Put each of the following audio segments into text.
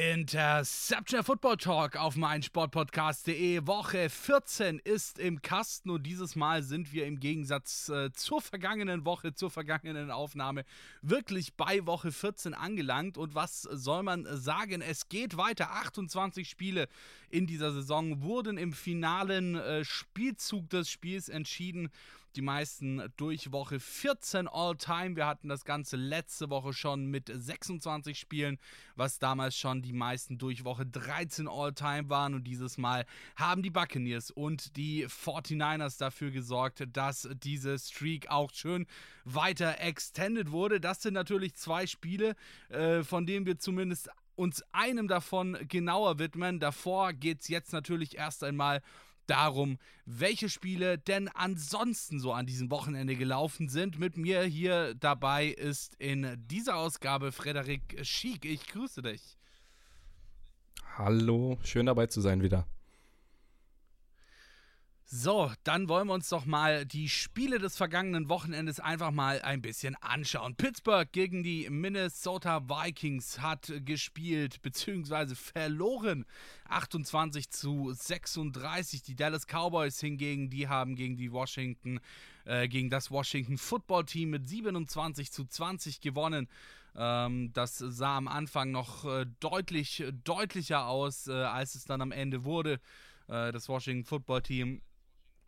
Interception Football Talk auf meinsportpodcast.de. Woche 14 ist im Kasten und dieses Mal sind wir im Gegensatz äh, zur vergangenen Woche, zur vergangenen Aufnahme, wirklich bei Woche 14 angelangt. Und was soll man sagen? Es geht weiter. 28 Spiele in dieser Saison wurden im finalen äh, Spielzug des Spiels entschieden die meisten durch Woche 14 All-Time. Wir hatten das Ganze letzte Woche schon mit 26 Spielen, was damals schon die meisten durch Woche 13 All-Time waren. Und dieses Mal haben die Buccaneers und die 49ers dafür gesorgt, dass diese Streak auch schön weiter extended wurde. Das sind natürlich zwei Spiele, äh, von denen wir zumindest uns einem davon genauer widmen. Davor geht es jetzt natürlich erst einmal darum, welche Spiele denn ansonsten so an diesem Wochenende gelaufen sind. Mit mir hier dabei ist in dieser Ausgabe Frederik Schiek. Ich grüße dich. Hallo, schön dabei zu sein wieder. So, dann wollen wir uns doch mal die Spiele des vergangenen Wochenendes einfach mal ein bisschen anschauen. Pittsburgh gegen die Minnesota Vikings hat gespielt bzw. verloren. 28 zu 36. Die Dallas Cowboys hingegen, die haben gegen die Washington, äh, gegen das Washington Football Team mit 27 zu 20 gewonnen. Ähm, das sah am Anfang noch äh, deutlich deutlicher aus, äh, als es dann am Ende wurde. Äh, das Washington Football Team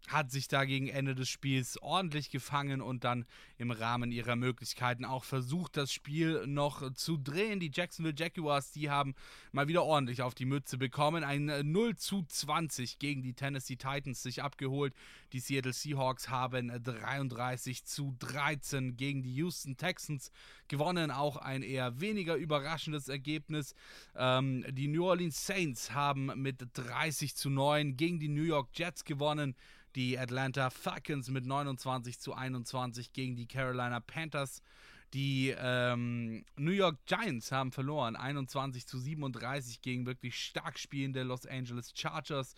hat sich da gegen Ende des Spiels ordentlich gefangen und dann im Rahmen ihrer Möglichkeiten auch versucht, das Spiel noch zu drehen. Die Jacksonville Jaguars, die haben mal wieder ordentlich auf die Mütze bekommen. Ein 0 zu 20 gegen die Tennessee Titans sich abgeholt. Die Seattle Seahawks haben 33 zu 13 gegen die Houston Texans gewonnen. Auch ein eher weniger überraschendes Ergebnis. Ähm, die New Orleans Saints haben mit 30 zu 9 gegen die New York Jets gewonnen. Die Atlanta Falcons mit 29 zu 21 gegen die Carolina Panthers. Die ähm, New York Giants haben verloren, 21 zu 37 gegen wirklich stark spielende Los Angeles Chargers.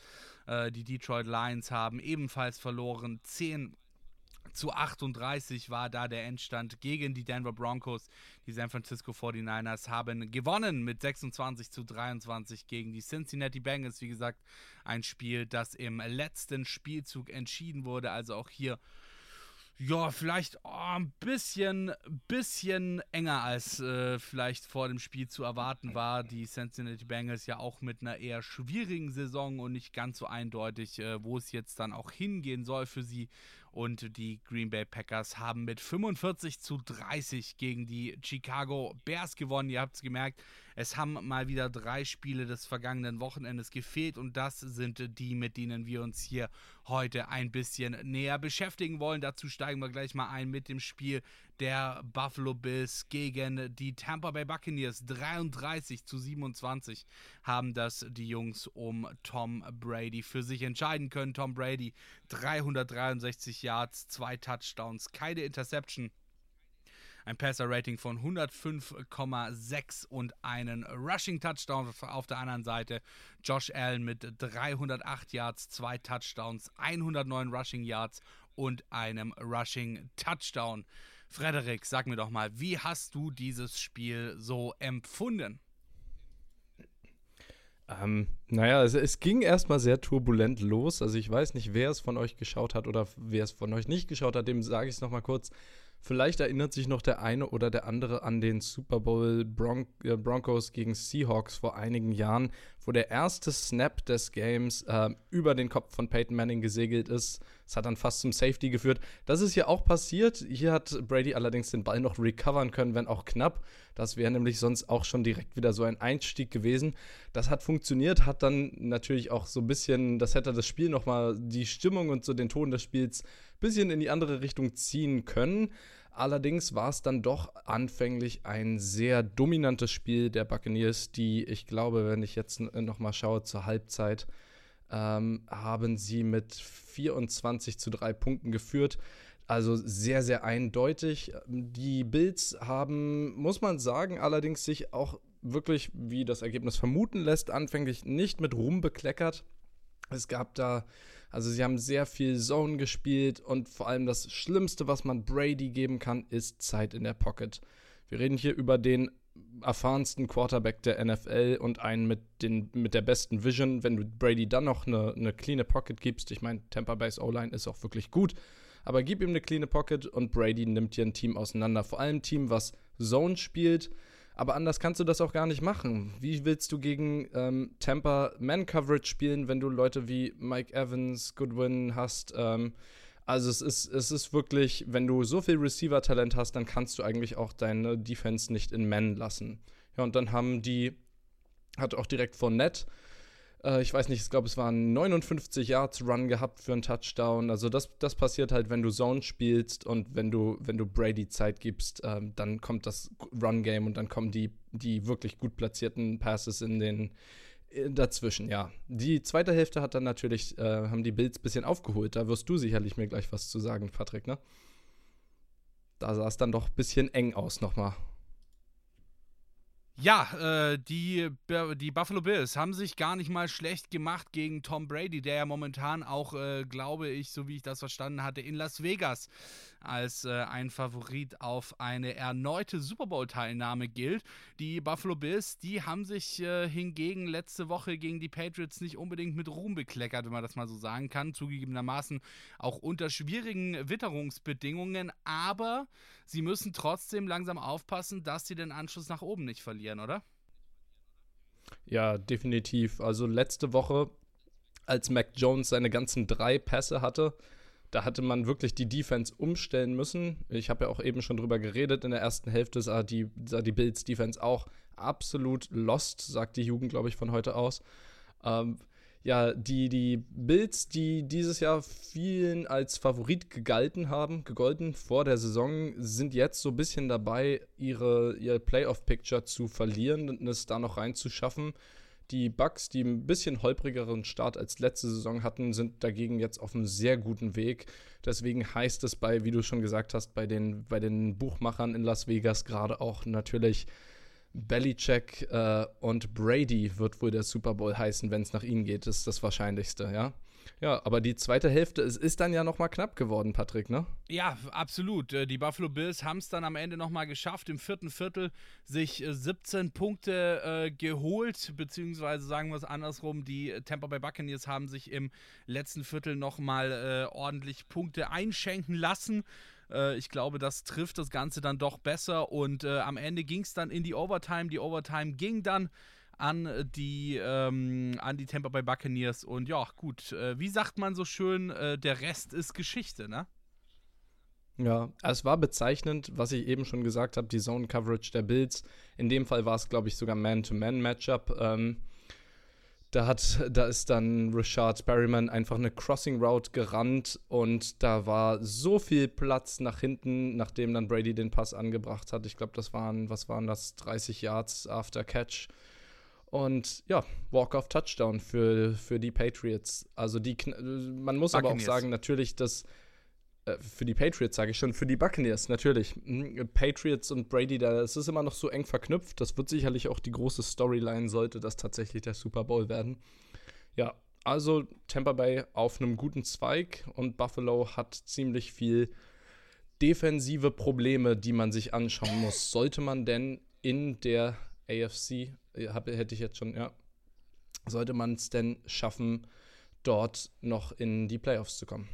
Äh, die Detroit Lions haben ebenfalls verloren, 10 zu 38 war da der Endstand gegen die Denver Broncos. Die San Francisco 49ers haben gewonnen mit 26 zu 23 gegen die Cincinnati Bengals. Wie gesagt, ein Spiel, das im letzten Spielzug entschieden wurde. Also auch hier ja, vielleicht oh, ein bisschen, bisschen enger als äh, vielleicht vor dem Spiel zu erwarten war. Die Cincinnati Bengals ja auch mit einer eher schwierigen Saison und nicht ganz so eindeutig, äh, wo es jetzt dann auch hingehen soll für sie. Und die Green Bay Packers haben mit 45 zu 30 gegen die Chicago Bears gewonnen. Ihr habt es gemerkt, es haben mal wieder drei Spiele des vergangenen Wochenendes gefehlt und das sind die, mit denen wir uns hier heute ein bisschen näher beschäftigen wollen. Dazu steigen wir gleich mal ein mit dem Spiel der Buffalo Bills gegen die Tampa Bay Buccaneers. 33 zu 27 haben das die Jungs um Tom Brady für sich entscheiden können. Tom Brady 363 Yards, zwei Touchdowns, keine Interception ein Passer-Rating von 105,6 und einen Rushing-Touchdown auf der anderen Seite. Josh Allen mit 308 Yards, zwei Touchdowns, 109 Rushing Yards und einem Rushing-Touchdown. Frederik, sag mir doch mal, wie hast du dieses Spiel so empfunden? Ähm, naja, es, es ging erstmal sehr turbulent los. Also ich weiß nicht, wer es von euch geschaut hat oder wer es von euch nicht geschaut hat, dem sage ich es nochmal kurz. Vielleicht erinnert sich noch der eine oder der andere an den Super Bowl Bron äh, Broncos gegen Seahawks vor einigen Jahren, wo der erste Snap des Games äh, über den Kopf von Peyton Manning gesegelt ist. Es hat dann fast zum Safety geführt. Das ist hier auch passiert. Hier hat Brady allerdings den Ball noch recovern können, wenn auch knapp. Das wäre nämlich sonst auch schon direkt wieder so ein Einstieg gewesen. Das hat funktioniert, hat dann natürlich auch so ein bisschen, das hätte das Spiel nochmal, die Stimmung und so den Ton des Spiels bisschen in die andere Richtung ziehen können. Allerdings war es dann doch anfänglich ein sehr dominantes Spiel der Buccaneers, die ich glaube, wenn ich jetzt nochmal schaue zur Halbzeit, ähm, haben sie mit 24 zu 3 Punkten geführt. Also sehr, sehr eindeutig. Die Bills haben, muss man sagen, allerdings sich auch wirklich, wie das Ergebnis vermuten lässt, anfänglich nicht mit Ruhm bekleckert. Es gab da Also sie haben sehr viel Zone gespielt und vor allem das Schlimmste, was man Brady geben kann, ist Zeit in der Pocket. Wir reden hier über den erfahrensten Quarterback der NFL und einen mit, den, mit der besten Vision. Wenn du Brady dann noch eine, eine cleane Pocket gibst, ich meine, Tampa Bay's O-Line ist auch wirklich gut, aber gib ihm eine cleane Pocket und Brady nimmt dir ein Team auseinander. Vor allem ein Team, was Zone spielt, aber anders kannst du das auch gar nicht machen. Wie willst du gegen ähm, Tampa Man-Coverage spielen, wenn du Leute wie Mike Evans, Goodwin hast? Ähm, also es ist, es ist wirklich, wenn du so viel Receiver-Talent hast, dann kannst du eigentlich auch deine Defense nicht in Man lassen. Ja, und dann haben die, hat auch direkt Net äh, ich weiß nicht, ich glaube, es waren 59 Yards Run gehabt für einen Touchdown. Also das, das passiert halt, wenn du Zone spielst und wenn du, wenn du Brady Zeit gibst, ähm, dann kommt das Run-Game und dann kommen die, die wirklich gut platzierten Passes in den dazwischen, ja. Die zweite Hälfte hat dann natürlich, äh, haben die Bills ein bisschen aufgeholt. Da wirst du sicherlich mir gleich was zu sagen, Patrick, ne? Da sah es dann doch ein bisschen eng aus nochmal. Ja, äh, die, die Buffalo Bills haben sich gar nicht mal schlecht gemacht gegen Tom Brady, der ja momentan auch, äh, glaube ich, so wie ich das verstanden hatte, in Las Vegas als äh, ein Favorit auf eine erneute Super Bowl-Teilnahme gilt. Die Buffalo Bills, die haben sich äh, hingegen letzte Woche gegen die Patriots nicht unbedingt mit Ruhm bekleckert, wenn man das mal so sagen kann. Zugegebenermaßen auch unter schwierigen Witterungsbedingungen, aber sie müssen trotzdem langsam aufpassen, dass sie den Anschluss nach oben nicht verlieren, oder? Ja, definitiv. Also letzte Woche, als Mac Jones seine ganzen drei Pässe hatte, da hatte man wirklich die Defense umstellen müssen. Ich habe ja auch eben schon drüber geredet. In der ersten Hälfte sah die, sah die Bills Defense auch absolut lost, sagt die Jugend, glaube ich, von heute aus. Ähm, ja, die, die Bills, die dieses Jahr vielen als Favorit gegalten haben, gegolten vor der Saison, sind jetzt so ein bisschen dabei, ihre, ihr Playoff-Picture zu verlieren und es da noch reinzuschaffen. Die Bucks, die ein bisschen holprigeren Start als letzte Saison hatten, sind dagegen jetzt auf einem sehr guten Weg. Deswegen heißt es bei, wie du schon gesagt hast, bei den, bei den Buchmachern in Las Vegas gerade auch natürlich Belichick äh, und Brady wird wohl der Super Bowl heißen, wenn es nach ihnen geht. Das ist das Wahrscheinlichste, ja. Ja, aber die zweite Hälfte es ist dann ja nochmal knapp geworden, Patrick, ne? Ja, absolut. Äh, die Buffalo Bills haben es dann am Ende nochmal geschafft, im vierten Viertel sich 17 äh, Punkte äh, geholt, beziehungsweise sagen wir es andersrum, die Tampa Bay Buccaneers haben sich im letzten Viertel nochmal äh, ordentlich Punkte einschenken lassen. Äh, ich glaube, das trifft das Ganze dann doch besser und äh, am Ende ging es dann in die Overtime. Die Overtime ging dann an die, ähm, an die Tampa Bay Buccaneers. Und ja, gut, äh, wie sagt man so schön, äh, der Rest ist Geschichte, ne? Ja, es war bezeichnend, was ich eben schon gesagt habe, die Zone Coverage der Bills. In dem Fall war es, glaube ich, sogar Man-to-Man-Matchup. Ähm, da, hat, da ist dann Richard Berryman einfach eine Crossing Route gerannt und da war so viel Platz nach hinten, nachdem dann Brady den Pass angebracht hat. Ich glaube, das waren, was waren das, 30 Yards after Catch. Und ja, Walk-off-Touchdown für, für die Patriots. Also die, man muss Buccaneers. aber auch sagen, natürlich, dass für die Patriots sage ich schon, für die Buccaneers natürlich. Mhm, Patriots und Brady, da es ist immer noch so eng verknüpft. Das wird sicherlich auch die große Storyline, sollte das tatsächlich der Super Bowl werden. Ja, also Tampa Bay auf einem guten Zweig und Buffalo hat ziemlich viel defensive Probleme, die man sich anschauen muss. Sollte man denn in der AFC hab, hätte ich jetzt schon, ja. Sollte man es denn schaffen, dort noch in die Playoffs zu kommen?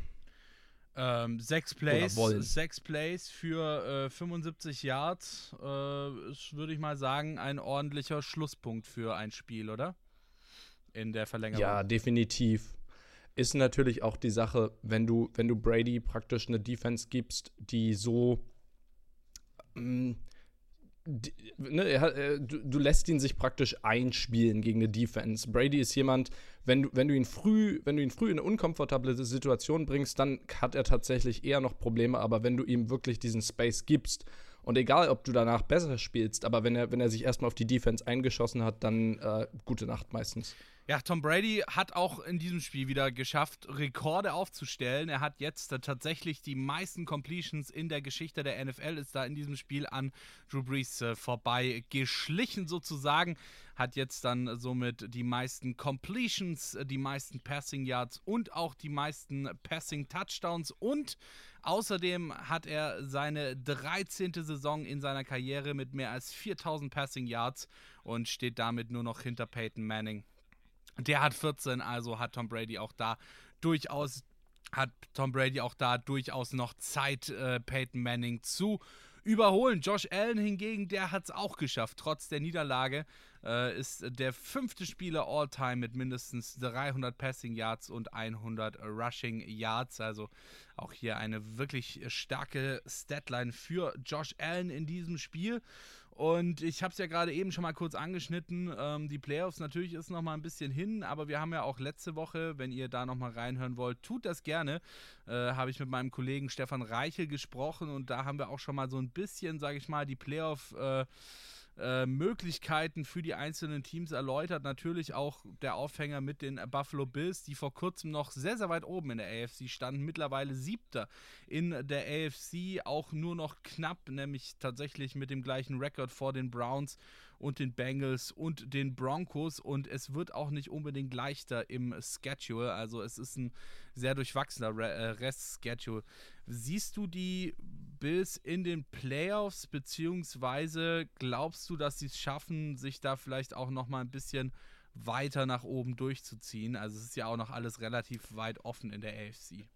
Ähm, sechs Plays, sechs Plays für äh, 75 Yards äh, ist, würde ich mal sagen, ein ordentlicher Schlusspunkt für ein Spiel, oder? In der Verlängerung. Ja, definitiv. Ist natürlich auch die Sache, wenn du, wenn du Brady praktisch eine Defense gibst, die so die, ne, er, du, du, lässt ihn sich praktisch einspielen gegen eine Defense. Brady ist jemand, wenn du, wenn du ihn früh, wenn du ihn früh in eine unkomfortable Situation bringst, dann hat er tatsächlich eher noch Probleme, aber wenn du ihm wirklich diesen Space gibst und egal, ob du danach besser spielst, aber wenn er, wenn er sich erstmal auf die Defense eingeschossen hat, dann äh, gute Nacht meistens. Ja, Tom Brady hat auch in diesem Spiel wieder geschafft, Rekorde aufzustellen. Er hat jetzt tatsächlich die meisten Completions in der Geschichte der NFL, ist da in diesem Spiel an Drew Brees äh, vorbei geschlichen sozusagen. Hat jetzt dann somit die meisten Completions, äh, die meisten Passing Yards und auch die meisten Passing Touchdowns und Außerdem hat er seine 13. Saison in seiner Karriere mit mehr als 4000 Passing Yards und steht damit nur noch hinter Peyton Manning. Der hat 14, also hat Tom Brady auch da durchaus hat Tom Brady auch da durchaus noch Zeit, äh, Peyton Manning zu überholen. Josh Allen hingegen, der hat es auch geschafft. Trotz der Niederlage äh, ist der fünfte Spieler all-time mit mindestens 300 Passing Yards und 100 Rushing Yards. Also auch hier eine wirklich starke Statline für Josh Allen in diesem Spiel. Und ich habe es ja gerade eben schon mal kurz angeschnitten. Ähm, die Playoffs natürlich ist noch mal ein bisschen hin, aber wir haben ja auch letzte Woche, wenn ihr da noch mal reinhören wollt, tut das gerne. Äh, habe ich mit meinem Kollegen Stefan Reichel gesprochen und da haben wir auch schon mal so ein bisschen, sage ich mal, die Playoff äh, äh, Möglichkeiten für die einzelnen Teams erläutert. Natürlich auch der Aufhänger mit den Buffalo Bills, die vor kurzem noch sehr, sehr weit oben in der AFC standen, mittlerweile siebter in der AFC, auch nur noch knapp, nämlich tatsächlich mit dem gleichen Rekord vor den Browns und den Bengals und den Broncos und es wird auch nicht unbedingt leichter im Schedule, also es ist ein sehr durchwachsener äh, Rest-Schedule. Siehst du die Bills in den Playoffs, beziehungsweise glaubst du, dass sie es schaffen, sich da vielleicht auch nochmal ein bisschen weiter nach oben durchzuziehen? Also es ist ja auch noch alles relativ weit offen in der AFC.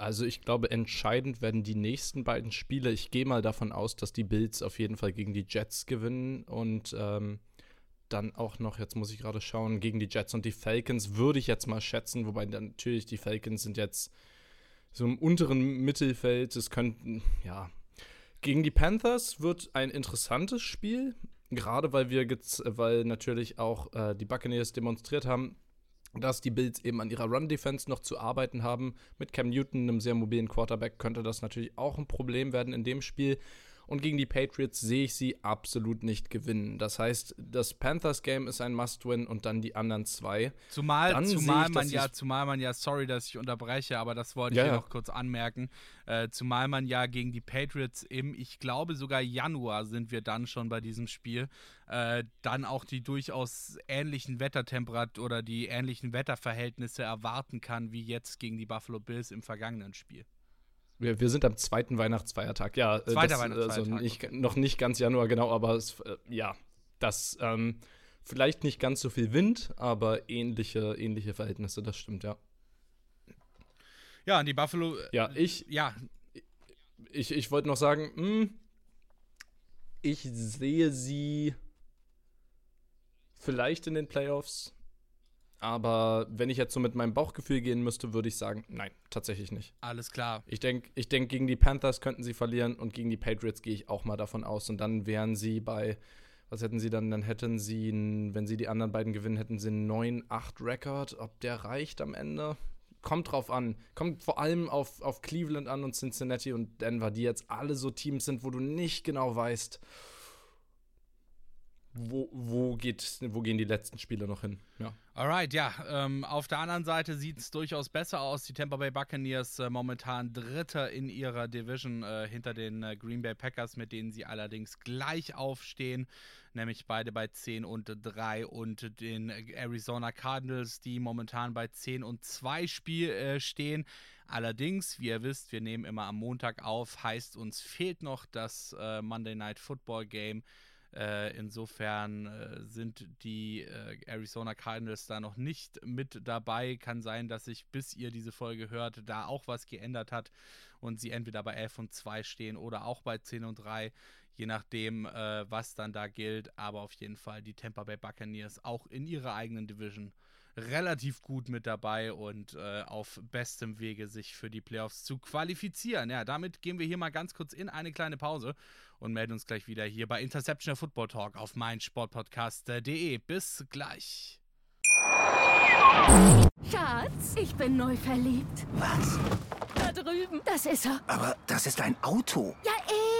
Also ich glaube, entscheidend werden die nächsten beiden Spiele. Ich gehe mal davon aus, dass die Bills auf jeden Fall gegen die Jets gewinnen und ähm, dann auch noch, jetzt muss ich gerade schauen, gegen die Jets und die Falcons würde ich jetzt mal schätzen, wobei natürlich die Falcons sind jetzt so im unteren Mittelfeld. Es könnten, ja. Gegen die Panthers wird ein interessantes Spiel, gerade weil wir, weil natürlich auch äh, die Buccaneers demonstriert haben, dass die Bills eben an ihrer Run-Defense noch zu arbeiten haben. Mit Cam Newton, einem sehr mobilen Quarterback, könnte das natürlich auch ein Problem werden in dem Spiel. Und gegen die Patriots sehe ich sie absolut nicht gewinnen. Das heißt, das Panthers-Game ist ein Must-Win und dann die anderen zwei. Zumal, zumal ich, man ja, zumal man ja, sorry, dass ich unterbreche, aber das wollte ja, ich ja. noch kurz anmerken. Äh, zumal man ja gegen die Patriots im, ich glaube sogar Januar sind wir dann schon bei diesem Spiel, äh, dann auch die durchaus ähnlichen Wettertemperaturen oder die ähnlichen Wetterverhältnisse erwarten kann, wie jetzt gegen die Buffalo Bills im vergangenen Spiel. Wir, wir sind am zweiten Weihnachtsfeiertag, ja. Äh, Zweiter das, Weihnachtsfeiertag. Also nicht, noch nicht ganz Januar, genau, aber es, äh, ja, das ähm, vielleicht nicht ganz so viel Wind, aber ähnliche, ähnliche Verhältnisse, das stimmt, ja. Ja, die Buffalo. Äh, ja, ich. Ja. Ich, ich wollte noch sagen, mh, hm, ich sehe sie vielleicht in den Playoffs. Aber wenn ich jetzt so mit meinem Bauchgefühl gehen müsste, würde ich sagen, nein, tatsächlich nicht. Alles klar. Ich denke, ich denk, gegen die Panthers könnten sie verlieren und gegen die Patriots gehe ich auch mal davon aus. Und dann wären sie bei, was hätten sie dann? Dann hätten sie, wenn sie die anderen beiden gewinnen, hätten sie einen 9-8-Rekord. Ob der reicht am Ende? Kommt drauf an. Kommt vor allem auf, auf Cleveland an und Cincinnati und Denver, die jetzt alle so Teams sind, wo du nicht genau weißt, wo, wo, geht, wo gehen die letzten Spiele noch hin? Ja. Alright, ja. Ähm, auf der anderen Seite sieht es durchaus besser aus. Die Tampa Bay Buccaneers äh, momentan Dritter in ihrer Division äh, hinter den äh, Green Bay Packers, mit denen sie allerdings gleich aufstehen, nämlich beide bei 10 und 3 und den Arizona Cardinals, die momentan bei 10 und 2 Spiel äh, stehen. Allerdings, wie ihr wisst, wir nehmen immer am Montag auf, heißt uns fehlt noch das äh, Monday Night Football Game. Äh, insofern äh, sind die äh, Arizona Cardinals da noch nicht mit dabei. Kann sein, dass sich, bis ihr diese Folge hört, da auch was geändert hat und sie entweder bei 11 und 2 stehen oder auch bei 10 und 3, je nachdem, äh, was dann da gilt. Aber auf jeden Fall die Tampa Bay Buccaneers auch in ihrer eigenen Division relativ gut mit dabei und äh, auf bestem Wege, sich für die Playoffs zu qualifizieren. Ja, damit gehen wir hier mal ganz kurz in eine kleine Pause und melden uns gleich wieder hier bei Interception Football Talk auf meinsportpodcast.de. Bis gleich. Schatz, ich bin neu verliebt. Was? Da drüben. Das ist er. Aber das ist ein Auto. Ja, eben.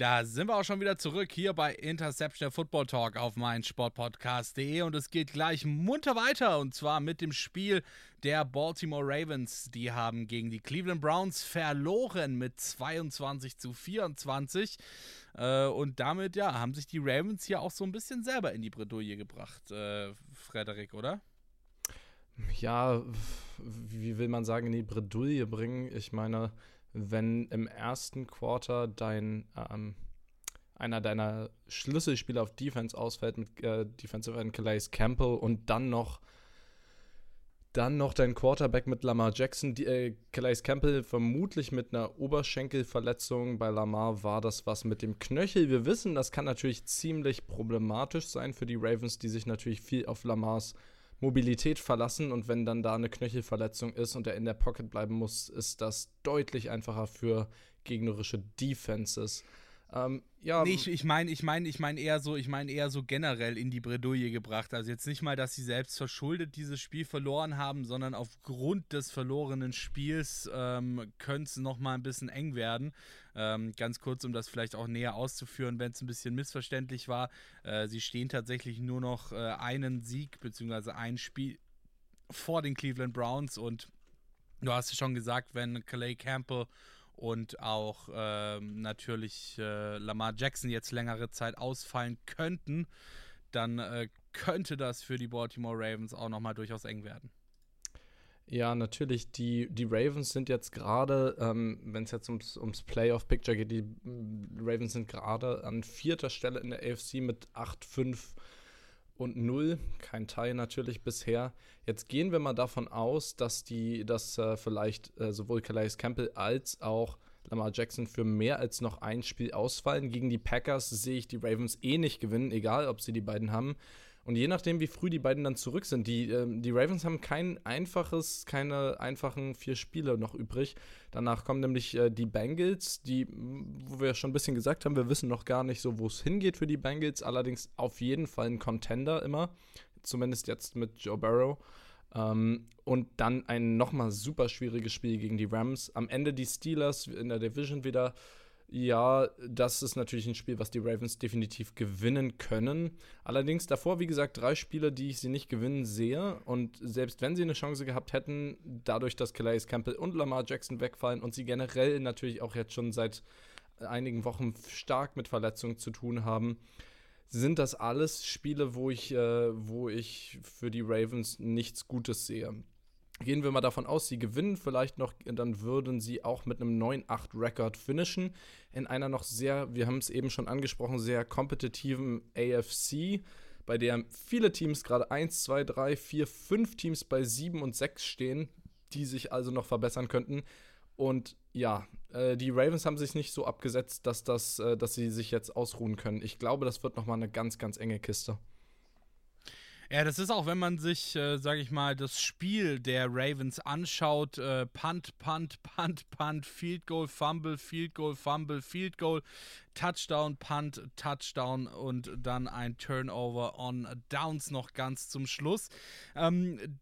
Da sind wir auch schon wieder zurück hier bei Interception der Football Talk auf Sportpodcast.de und es geht gleich munter weiter und zwar mit dem Spiel der Baltimore Ravens. Die haben gegen die Cleveland Browns verloren mit 22 zu 24 äh, und damit ja haben sich die Ravens hier auch so ein bisschen selber in die Bredouille gebracht, äh, Frederik, oder? Ja, wie will man sagen, in die Bredouille bringen? Ich meine, wenn im ersten Quarter dein ähm, einer deiner Schlüsselspieler auf Defense ausfällt mit äh, Defensive End Calais Campbell und dann noch dann noch dein Quarterback mit Lamar Jackson, die, äh, Calais Campbell vermutlich mit einer Oberschenkelverletzung. Bei Lamar war das was mit dem Knöchel. Wir wissen, das kann natürlich ziemlich problematisch sein für die Ravens, die sich natürlich viel auf Lamars Mobilität verlassen und wenn dann da eine Knöchelverletzung ist und er in der Pocket bleiben muss, ist das deutlich einfacher für gegnerische Defenses. Ähm, ja. Nee, ich, ich meine, ich meine, ich meine eher so, ich meine eher so generell in die Bredouille gebracht. Also jetzt nicht mal, dass sie selbst verschuldet dieses Spiel verloren haben, sondern aufgrund des verlorenen Spiels ähm, könnte es nochmal ein bisschen eng werden. Ähm, ganz kurz, um das vielleicht auch näher auszuführen, wenn es ein bisschen missverständlich war. Äh, sie stehen tatsächlich nur noch äh, einen Sieg bzw. ein Spiel vor den Cleveland Browns und du hast es schon gesagt, wenn Calais Campbell und auch ähm, natürlich äh, Lamar Jackson jetzt längere Zeit ausfallen könnten, dann äh, könnte das für die Baltimore Ravens auch nochmal durchaus eng werden. Ja, natürlich. Die, die Ravens sind jetzt gerade, ähm, wenn es jetzt ums, ums Playoff-Picture geht, die Ravens sind gerade an vierter Stelle in der AFC mit 8-5 und 0. Kein Teil natürlich bisher. Jetzt gehen wir mal davon aus, dass die, dass äh, vielleicht äh, sowohl Calais Campbell als auch Lamar Jackson für mehr als noch ein Spiel ausfallen. Gegen die Packers sehe ich die Ravens eh nicht gewinnen, egal ob sie die beiden haben. Und je nachdem, wie früh die beiden dann zurück sind, die, äh, die Ravens haben kein einfaches, keine einfachen vier Spiele noch übrig. Danach kommen nämlich äh, die Bengals, die, wo wir schon ein bisschen gesagt haben, wir wissen noch gar nicht so, wo es hingeht für die Bengals. Allerdings auf jeden Fall ein Contender immer. Zumindest jetzt mit Joe Burrow. Ähm, und dann ein nochmal super schwieriges Spiel gegen die Rams. Am Ende die Steelers in der Division wieder ja, das ist natürlich ein Spiel, was die Ravens definitiv gewinnen können. Allerdings davor, wie gesagt, drei Spiele, die ich sie nicht gewinnen sehe. Und selbst wenn sie eine Chance gehabt hätten, dadurch, dass Calais Campbell und Lamar Jackson wegfallen und sie generell natürlich auch jetzt schon seit einigen Wochen stark mit Verletzungen zu tun haben, sind das alles Spiele, wo ich, äh, wo ich für die Ravens nichts Gutes sehe. Gehen wir mal davon aus, sie gewinnen vielleicht noch, dann würden sie auch mit einem 9-8-Rekord finishen. In einer noch sehr, wir haben es eben schon angesprochen, sehr kompetitiven AFC, bei der viele Teams gerade 1, 2, 3, 4, 5 Teams bei 7 und 6 stehen, die sich also noch verbessern könnten. Und ja, äh, die Ravens haben sich nicht so abgesetzt, dass, das, äh, dass sie sich jetzt ausruhen können. Ich glaube, das wird nochmal eine ganz, ganz enge Kiste. Ja, das ist auch, wenn man sich, äh, sage ich mal, das Spiel der Ravens anschaut, äh, Punt, Punt, Punt, Punt, Field Goal, Fumble, Field Goal, Fumble, Field Goal, Touchdown, Punt, Touchdown und dann ein Turnover on Downs noch ganz zum Schluss. Ähm,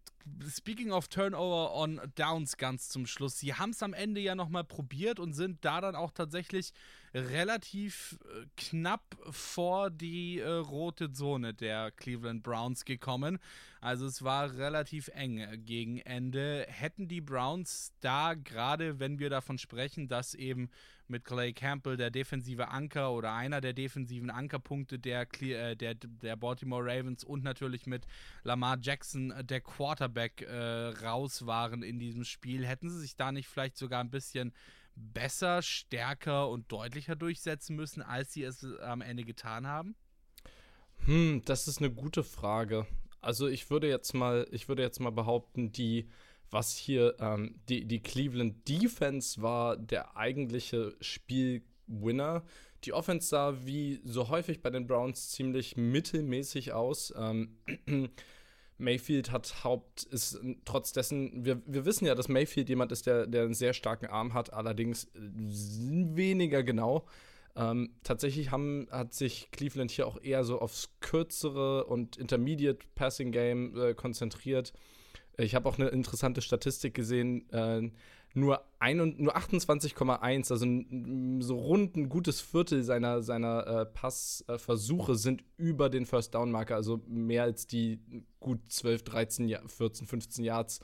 speaking of Turnover on Downs ganz zum Schluss, sie haben es am Ende ja nochmal probiert und sind da dann auch tatsächlich relativ äh, knapp vor die äh, rote Zone der Cleveland Browns gekommen. Also es war relativ eng gegen Ende. Hätten die Browns da gerade, wenn wir davon sprechen, dass eben mit Clay Campbell der defensive Anker oder einer der defensiven Ankerpunkte der, äh, der, der Baltimore Ravens und natürlich mit Lamar Jackson äh, der Quarterback äh, raus waren in diesem Spiel, hätten sie sich da nicht vielleicht sogar ein bisschen besser, stärker und deutlicher durchsetzen müssen, als sie es am Ende getan haben? Hm, das ist eine gute Frage. Also ich würde jetzt mal, ich würde jetzt mal behaupten, die, was hier, ähm, die, die Cleveland Defense war der eigentliche Spielwinner. Die Offense sah wie so häufig bei den Browns ziemlich mittelmäßig aus. Ähm, Mayfield hat Haupt, ist trotz dessen, wir, wir wissen ja, dass Mayfield jemand ist, der, der einen sehr starken Arm hat, allerdings weniger genau. Ähm, tatsächlich haben, hat sich Cleveland hier auch eher so aufs kürzere und Intermediate Passing Game äh, konzentriert. Ich habe auch eine interessante Statistik gesehen. Äh, nur, nur 28,1, also so rund ein gutes Viertel seiner, seiner äh, Passversuche sind über den First Down Marker, also mehr als die gut 12, 13, 14, 15 Yards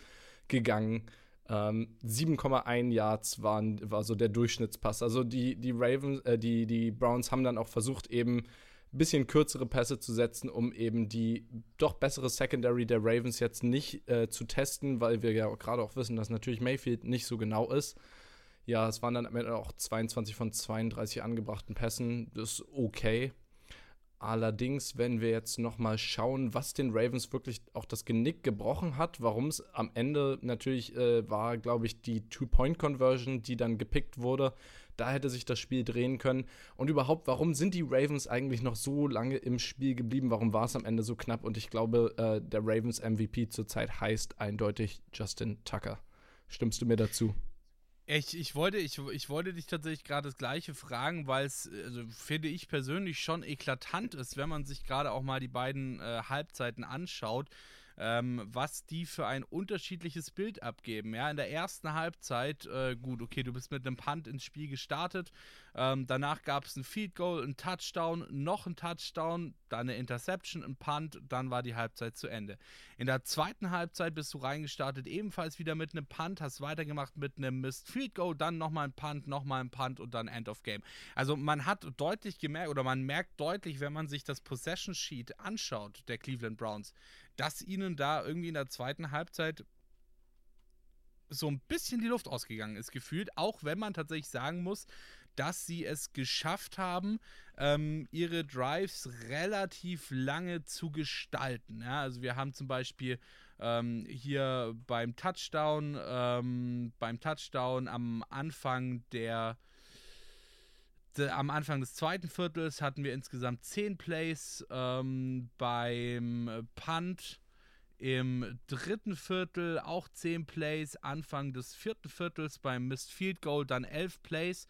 gegangen. Ähm, 7,1 Yards waren, war so der Durchschnittspass. Also die, die Ravens, äh, die, die Browns haben dann auch versucht, eben bisschen kürzere Pässe zu setzen, um eben die doch bessere Secondary der Ravens jetzt nicht äh, zu testen, weil wir ja gerade auch wissen, dass natürlich Mayfield nicht so genau ist. Ja, es waren dann am Ende auch 22 von 32 angebrachten Pässen. Das ist okay. Allerdings, wenn wir jetzt nochmal schauen, was den Ravens wirklich auch das Genick gebrochen hat, warum es am Ende natürlich äh, war, glaube ich, die Two-Point-Conversion, die dann gepickt wurde. Da hätte sich das Spiel drehen können. Und überhaupt, warum sind die Ravens eigentlich noch so lange im Spiel geblieben? Warum war es am Ende so knapp? Und ich glaube, äh, der Ravens MVP zurzeit heißt eindeutig Justin Tucker. Stimmst du mir dazu? Ich, ich, wollte, ich, ich wollte dich tatsächlich gerade das Gleiche fragen, weil es, also finde ich persönlich schon eklatant ist, wenn man sich gerade auch mal die beiden äh, Halbzeiten anschaut ähm, was die für ein unterschiedliches Bild abgeben. Ja, in der ersten Halbzeit, äh, gut, okay, du bist mit einem Punt ins Spiel gestartet. Ähm, danach gab es ein Feed Goal, ein Touchdown, noch ein Touchdown, dann eine Interception, ein Punt, dann war die Halbzeit zu Ende. In der zweiten Halbzeit bist du reingestartet, ebenfalls wieder mit einem Punt, hast weitergemacht mit einem Missed Feed Goal, dann nochmal ein Punt, nochmal ein Punt und dann End of Game. Also man hat deutlich gemerkt oder man merkt deutlich, wenn man sich das Possession Sheet anschaut der Cleveland Browns, dass ihnen da irgendwie in der zweiten Halbzeit so ein bisschen die Luft ausgegangen ist, gefühlt. Auch wenn man tatsächlich sagen muss, dass sie es geschafft haben, ähm, ihre Drives relativ lange zu gestalten. Ja, also wir haben zum Beispiel ähm, hier beim Touchdown, ähm, beim Touchdown am Anfang der am Anfang des zweiten Viertels hatten wir insgesamt 10 Plays. Ähm, beim Punt im dritten Viertel auch 10 Plays. Anfang des vierten Viertels beim Missed Field Goal dann 11 Plays.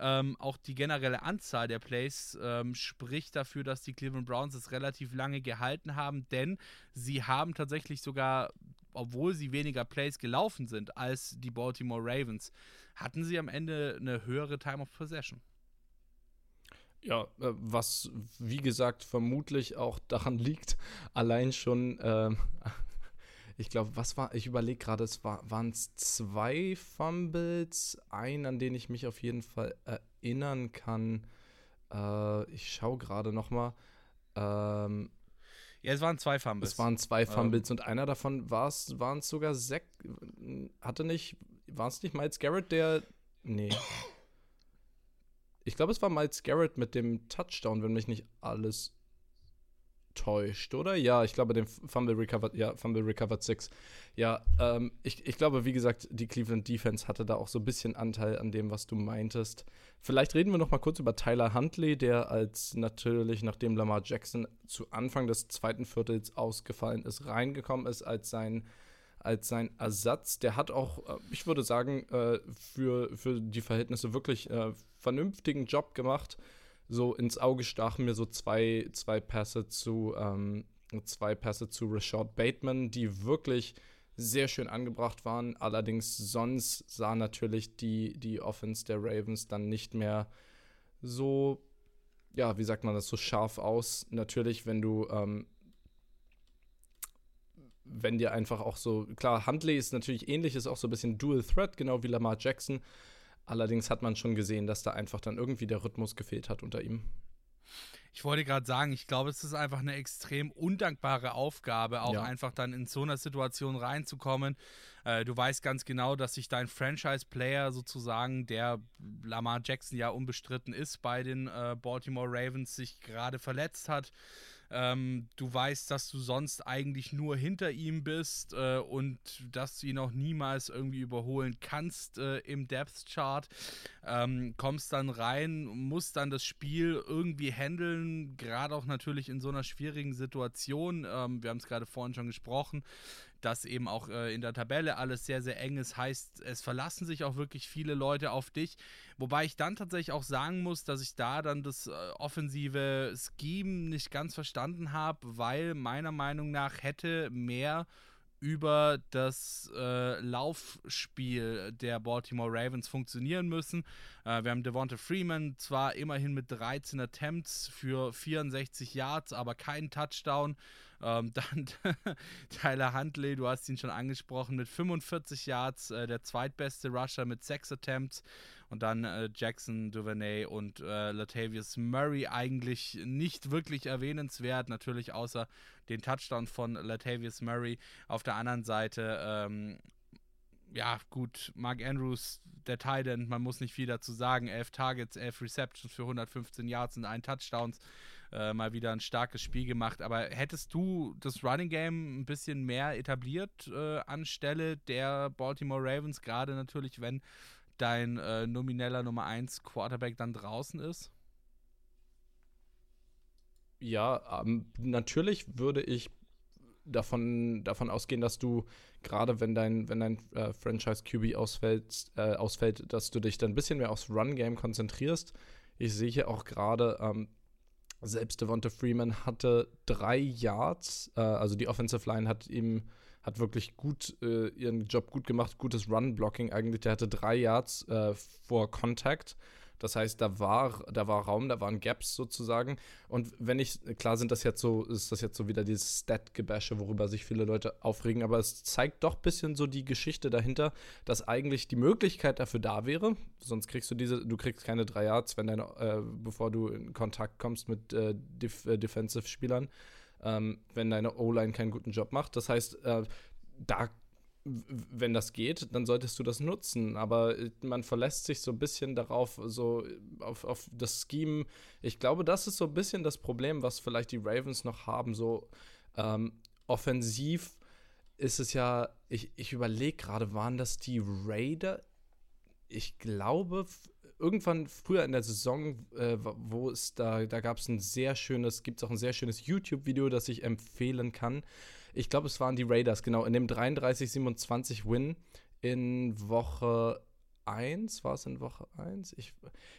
Ähm, auch die generelle Anzahl der Plays ähm, spricht dafür, dass die Cleveland Browns es relativ lange gehalten haben, denn sie haben tatsächlich sogar, obwohl sie weniger Plays gelaufen sind als die Baltimore Ravens, hatten sie am Ende eine höhere Time of Possession. Ja, äh, was wie gesagt vermutlich auch daran liegt, allein schon, äh, ich glaube, was war, ich überlege gerade, es war, waren es zwei Fumbles, ein, an den ich mich auf jeden Fall erinnern kann. Äh, ich schaue gerade nochmal. Ähm, ja, es waren zwei Fumbles. Es waren zwei Fumbles ähm. und einer davon waren es sogar sechs. Hatte nicht, war es nicht Miles Garrett, der. Nee. Ich glaube, es war Miles Garrett mit dem Touchdown, wenn mich nicht alles täuscht, oder? Ja, ich glaube, den Fumble Recovered, ja, Fumble Recovered 6. Ja, ähm, ich, ich glaube, wie gesagt, die Cleveland Defense hatte da auch so ein bisschen Anteil an dem, was du meintest. Vielleicht reden wir noch mal kurz über Tyler Huntley, der als natürlich, nachdem Lamar Jackson zu Anfang des zweiten Viertels ausgefallen ist, reingekommen ist als sein als sein Ersatz. Der hat auch, äh, ich würde sagen, äh, für, für die Verhältnisse wirklich äh, vernünftigen Job gemacht. So ins Auge stachen mir so zwei, zwei Pässe zu, ähm, zwei Pässe zu Rashad Bateman, die wirklich sehr schön angebracht waren. Allerdings sonst sah natürlich die, die Offense der Ravens dann nicht mehr so, ja, wie sagt man das, so scharf aus. Natürlich, wenn du ähm, wenn dir einfach auch so, klar, Huntley ist natürlich ähnlich, ist auch so ein bisschen Dual Threat, genau wie Lamar Jackson. Allerdings hat man schon gesehen, dass da einfach dann irgendwie der Rhythmus gefehlt hat unter ihm. Ich wollte gerade sagen, ich glaube, es ist einfach eine extrem undankbare Aufgabe, auch ja. einfach dann in so einer Situation reinzukommen. Äh, du weißt ganz genau, dass sich dein Franchise-Player sozusagen, der Lamar Jackson ja unbestritten ist bei den äh, Baltimore Ravens, sich gerade verletzt hat. Ähm, du weißt, dass du sonst eigentlich nur hinter ihm bist äh, und dass du ihn auch niemals irgendwie überholen kannst äh, im Depth Chart. Ähm, kommst dann rein, musst dann das Spiel irgendwie handeln, gerade auch natürlich in so einer schwierigen Situation. Ähm, wir haben es gerade vorhin schon gesprochen dass eben auch äh, in der Tabelle alles sehr, sehr eng ist. Heißt, es verlassen sich auch wirklich viele Leute auf dich. Wobei ich dann tatsächlich auch sagen muss, dass ich da dann das äh, offensive Scheme nicht ganz verstanden habe, weil meiner Meinung nach hätte mehr über das äh, Laufspiel der Baltimore Ravens funktionieren müssen. Äh, wir haben Devonta Freeman zwar immerhin mit 13 Attempts für 64 Yards, aber keinen Touchdown. Ähm, dann Tyler Huntley, du hast ihn schon angesprochen, mit 45 Yards, äh, der zweitbeste Rusher mit 6 Attempts. Und dann äh, Jackson, Duvernay und äh, Latavius Murray eigentlich nicht wirklich erwähnenswert, natürlich außer den Touchdown von Latavius Murray. Auf der anderen Seite ähm, ja, gut, Mark Andrews, der Titan, man muss nicht viel dazu sagen. Elf Targets, elf Receptions für 115 Yards und ein Touchdowns äh, mal wieder ein starkes Spiel gemacht. Aber hättest du das Running Game ein bisschen mehr etabliert äh, anstelle der Baltimore Ravens, gerade natürlich, wenn dein äh, nomineller Nummer 1 Quarterback dann draußen ist? Ja, ähm, natürlich würde ich davon, davon ausgehen, dass du gerade wenn dein, wenn dein äh, Franchise QB ausfällt, äh, ausfällt, dass du dich dann ein bisschen mehr aufs Run-Game konzentrierst. Ich sehe hier auch gerade, ähm, selbst Devonta Freeman hatte drei Yards, äh, also die Offensive Line hat ihm hat wirklich gut äh, ihren Job gut gemacht, gutes Run-Blocking eigentlich. Der hatte drei Yards äh, vor Contact. Das heißt, da war, da war Raum, da waren Gaps sozusagen. Und wenn ich, klar sind das jetzt so, ist das jetzt so wieder dieses Stat-Gebäsche, worüber sich viele Leute aufregen, aber es zeigt doch ein bisschen so die Geschichte dahinter, dass eigentlich die Möglichkeit dafür da wäre. Sonst kriegst du diese, du kriegst keine drei Yards, wenn deine, äh, bevor du in Kontakt kommst mit äh, Def äh, Defensive-Spielern. Ähm, wenn deine O-Line keinen guten Job macht. Das heißt, äh, da wenn das geht, dann solltest du das nutzen. Aber äh, man verlässt sich so ein bisschen darauf, so auf, auf das Scheme. Ich glaube, das ist so ein bisschen das Problem, was vielleicht die Ravens noch haben. So ähm, offensiv ist es ja, ich, ich überlege gerade, waren das die Raider? Ich glaube, irgendwann früher in der Saison, äh, wo es da, da gab es ein sehr schönes, gibt es auch ein sehr schönes YouTube-Video, das ich empfehlen kann ich glaube, es waren die Raiders, genau, in dem 33-27 Win in Woche 1, war es in Woche 1? Ich,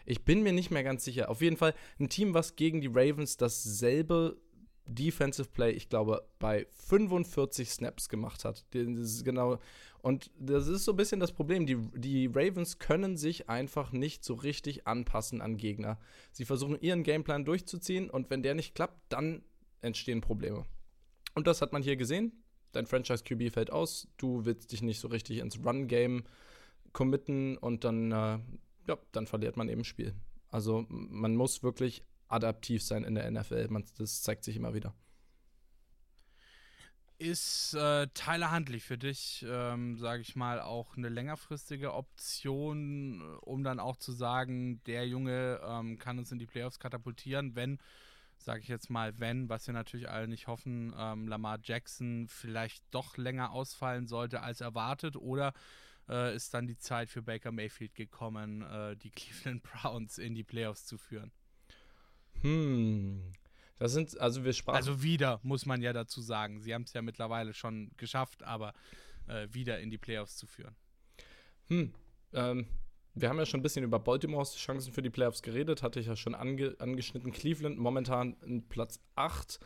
ich bin mir nicht mehr ganz sicher. Auf jeden Fall ein Team, was gegen die Ravens dasselbe Defensive Play, ich glaube, bei 45 Snaps gemacht hat. Genau. Und das ist so ein bisschen das Problem. Die, die Ravens können sich einfach nicht so richtig anpassen an Gegner. Sie versuchen ihren Gameplan durchzuziehen und wenn der nicht klappt, dann entstehen Probleme. Und das hat man hier gesehen. Dein Franchise QB fällt aus, du willst dich nicht so richtig ins Run-Game committen und dann, äh, ja, dann verliert man eben Spiel. Also man muss wirklich adaptiv sein in der NFL. Man, das zeigt sich immer wieder. Ist äh, Tyler Huntley für dich, ähm, sage ich mal, auch eine längerfristige Option, um dann auch zu sagen, der Junge ähm, kann uns in die Playoffs katapultieren, wenn sage ich jetzt mal, wenn, was wir natürlich alle nicht hoffen, ähm, Lamar Jackson vielleicht doch länger ausfallen sollte als erwartet oder äh, ist dann die Zeit für Baker Mayfield gekommen, äh, die Cleveland Browns in die Playoffs zu führen? Hm. Das sind, also wir sprachen. Also wieder, muss man ja dazu sagen. Sie haben es ja mittlerweile schon geschafft, aber äh, wieder in die Playoffs zu führen. Hm. Ähm, wir haben ja schon ein bisschen über Baltimores Chancen für die Playoffs geredet, hatte ich ja schon ange angeschnitten. Cleveland momentan in Platz 8.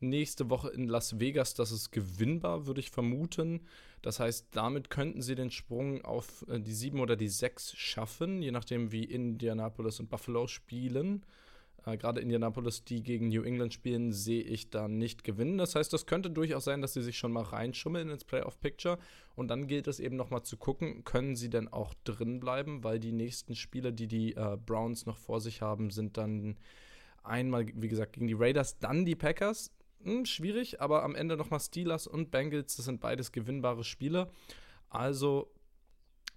Nächste Woche in Las Vegas, das ist gewinnbar, würde ich vermuten. Das heißt, damit könnten sie den Sprung auf äh, die 7 oder die 6 schaffen, je nachdem, wie Indianapolis und Buffalo spielen. Äh, Gerade Indianapolis, die gegen New England spielen, sehe ich da nicht gewinnen. Das heißt, das könnte durchaus sein, dass sie sich schon mal reinschummeln ins Playoff-Picture. Und dann gilt es eben nochmal zu gucken, können sie denn auch drin bleiben, weil die nächsten Spiele, die die äh, Browns noch vor sich haben, sind dann einmal, wie gesagt, gegen die Raiders, dann die Packers. Hm, schwierig, aber am Ende nochmal Steelers und Bengals, das sind beides gewinnbare Spiele. Also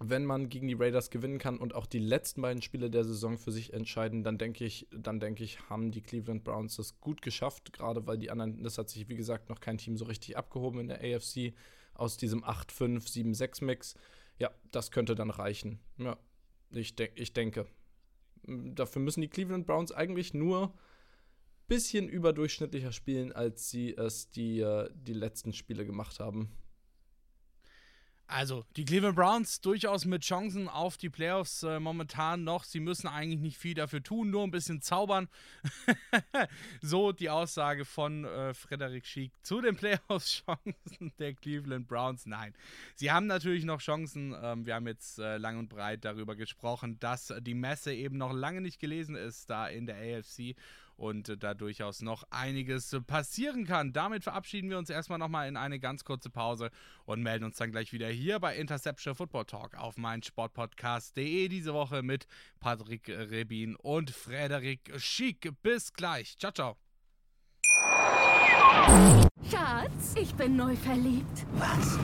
wenn man gegen die Raiders gewinnen kann und auch die letzten beiden Spiele der Saison für sich entscheiden, dann denke ich, dann denke ich, haben die Cleveland Browns das gut geschafft, gerade weil die anderen, das hat sich wie gesagt noch kein Team so richtig abgehoben in der AFC aus diesem 8-5, 7-6 Mix. Ja, das könnte dann reichen. Ja, ich, de ich denke. Dafür müssen die Cleveland Browns eigentlich nur bisschen überdurchschnittlicher spielen, als sie es die, äh, die letzten Spiele gemacht haben. Also, die Cleveland Browns durchaus mit Chancen auf die Playoffs äh, momentan noch. Sie müssen eigentlich nicht viel dafür tun, nur ein bisschen zaubern. so die Aussage von äh, Frederik Schick zu den Playoffs-Chancen der Cleveland Browns. Nein, sie haben natürlich noch Chancen. Ähm, wir haben jetzt äh, lang und breit darüber gesprochen, dass die Messe eben noch lange nicht gelesen ist da in der AFC und äh, da durchaus noch einiges passieren kann. Damit verabschieden wir uns erstmal nochmal in eine ganz kurze Pause und melden uns dann gleich wieder hier bei Interception Football Talk auf meinsportpodcast.de diese Woche mit Patrick Rebin und Frederik Schick. Bis gleich. Ciao, ciao. Schatz, ich bin neu verliebt. Was?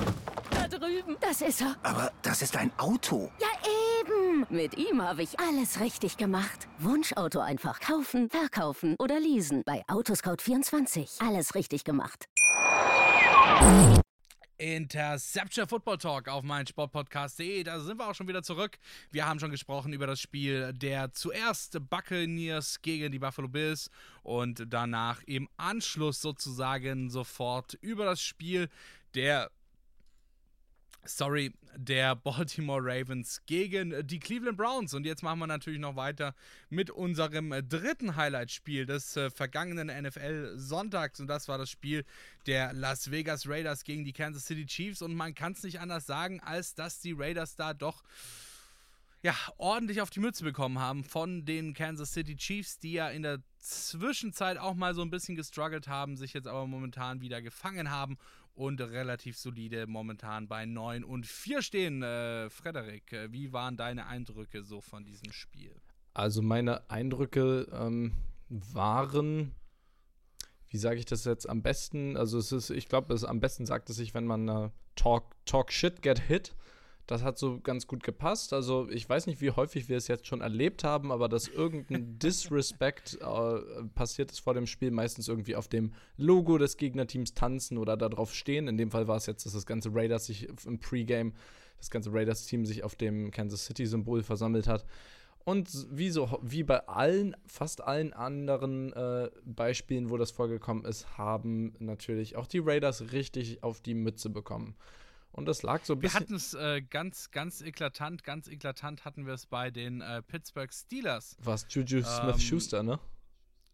Da drüben. Das ist er. Aber das ist ein Auto. Ja, eben. Mit ihm habe ich alles richtig gemacht. Wunschauto einfach kaufen, verkaufen oder leasen. Bei Autoscout24. Alles richtig gemacht. Interception Football Talk auf meinen Sportpodcast.de. Da sind wir auch schon wieder zurück. Wir haben schon gesprochen über das Spiel der zuerst Buccaneers gegen die Buffalo Bills und danach im Anschluss sozusagen sofort über das Spiel der sorry, der Baltimore Ravens gegen die Cleveland Browns. Und jetzt machen wir natürlich noch weiter mit unserem dritten Highlight-Spiel des äh, vergangenen NFL-Sonntags. Und das war das Spiel der Las Vegas Raiders gegen die Kansas City Chiefs. Und man kann es nicht anders sagen, als dass die Raiders da doch ja, ordentlich auf die Mütze bekommen haben von den Kansas City Chiefs, die ja in der Zwischenzeit auch mal so ein bisschen gestruggelt haben, sich jetzt aber momentan wieder gefangen haben und relativ solide momentan bei 9 und 4 stehen. Äh, Frederik, äh, wie waren deine Eindrücke so von diesem Spiel? Also meine Eindrücke ähm, waren, wie sage ich das jetzt am besten? Also es ist, ich glaube, am besten sagt es sich, wenn man äh, talk, talk shit, get hit. Das hat so ganz gut gepasst. Also ich weiß nicht, wie häufig wir es jetzt schon erlebt haben, aber dass irgendein Disrespect äh, passiert ist vor dem Spiel, meistens irgendwie auf dem Logo des Gegnerteams tanzen oder darauf stehen. In dem Fall war es jetzt, dass das ganze Raiders sich im Pre-Game, das ganze Raiders-Team sich auf dem Kansas City-Symbol versammelt hat. Und wie, so, wie bei allen, fast allen anderen äh, Beispielen, wo das vorgekommen ist, haben natürlich auch die Raiders richtig auf die Mütze bekommen. Und das lag so ein bisschen. Wir hatten es äh, ganz, ganz eklatant, ganz eklatant hatten wir es bei den äh, Pittsburgh Steelers. Was Juju ähm, Smith-Schuster, ne?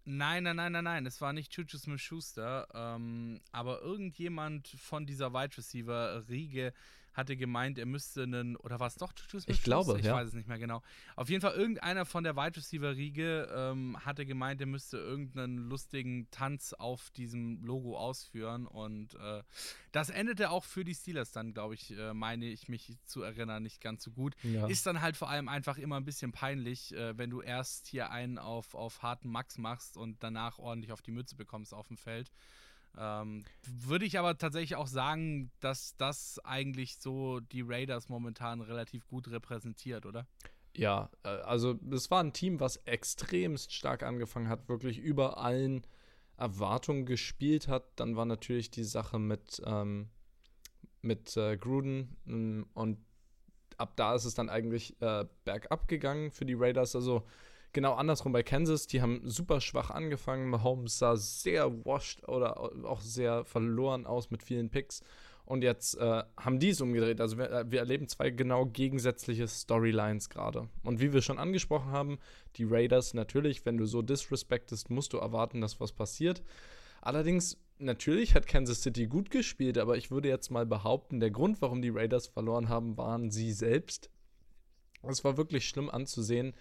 Nein, nein, nein, nein, nein. Es war nicht Juju Smith-Schuster, ähm, aber irgendjemand von dieser Wide Receiver-Riege hatte gemeint, er müsste einen, oder war es doch Juju Smith? Ich glaube, ich ja. weiß es nicht mehr genau. Auf jeden Fall, irgendeiner von der Wide Receiver-Riege ähm, hatte gemeint, er müsste irgendeinen lustigen Tanz auf diesem Logo ausführen und äh, das endete auch für die Steelers dann, glaube ich, äh, meine ich mich zu erinnern, nicht ganz so gut. Ja. Ist dann halt vor allem einfach immer ein bisschen peinlich, äh, wenn du erst hier einen auf, auf harten Max machst und danach ordentlich auf die Mütze bekommst auf dem Feld. Ähm, würde ich aber tatsächlich auch sagen, dass das eigentlich so die Raiders momentan relativ gut repräsentiert, oder? Ja, äh, also es war ein Team, was extremst stark angefangen hat, wirklich über allen Erwartungen gespielt hat. Dann war natürlich die Sache mit, ähm, mit äh, Gruden mm, und ab da ist es dann eigentlich äh, bergab gegangen für die Raiders. Also Genau andersrum bei Kansas, die haben super schwach angefangen. Mahomes sah sehr washed oder auch sehr verloren aus mit vielen Picks. Und jetzt äh, haben die es umgedreht. Also wir, äh, wir, erleben zwei genau gegensätzliche Storylines gerade. Und wie wir schon angesprochen haben, die Raiders natürlich, wenn du so disrespectest, musst du erwarten, dass was passiert. Allerdings, natürlich hat Kansas City gut gespielt, aber ich würde jetzt mal behaupten, der Grund, warum die Raiders verloren haben, waren sie selbst. Es war wirklich schlimm anzusehen,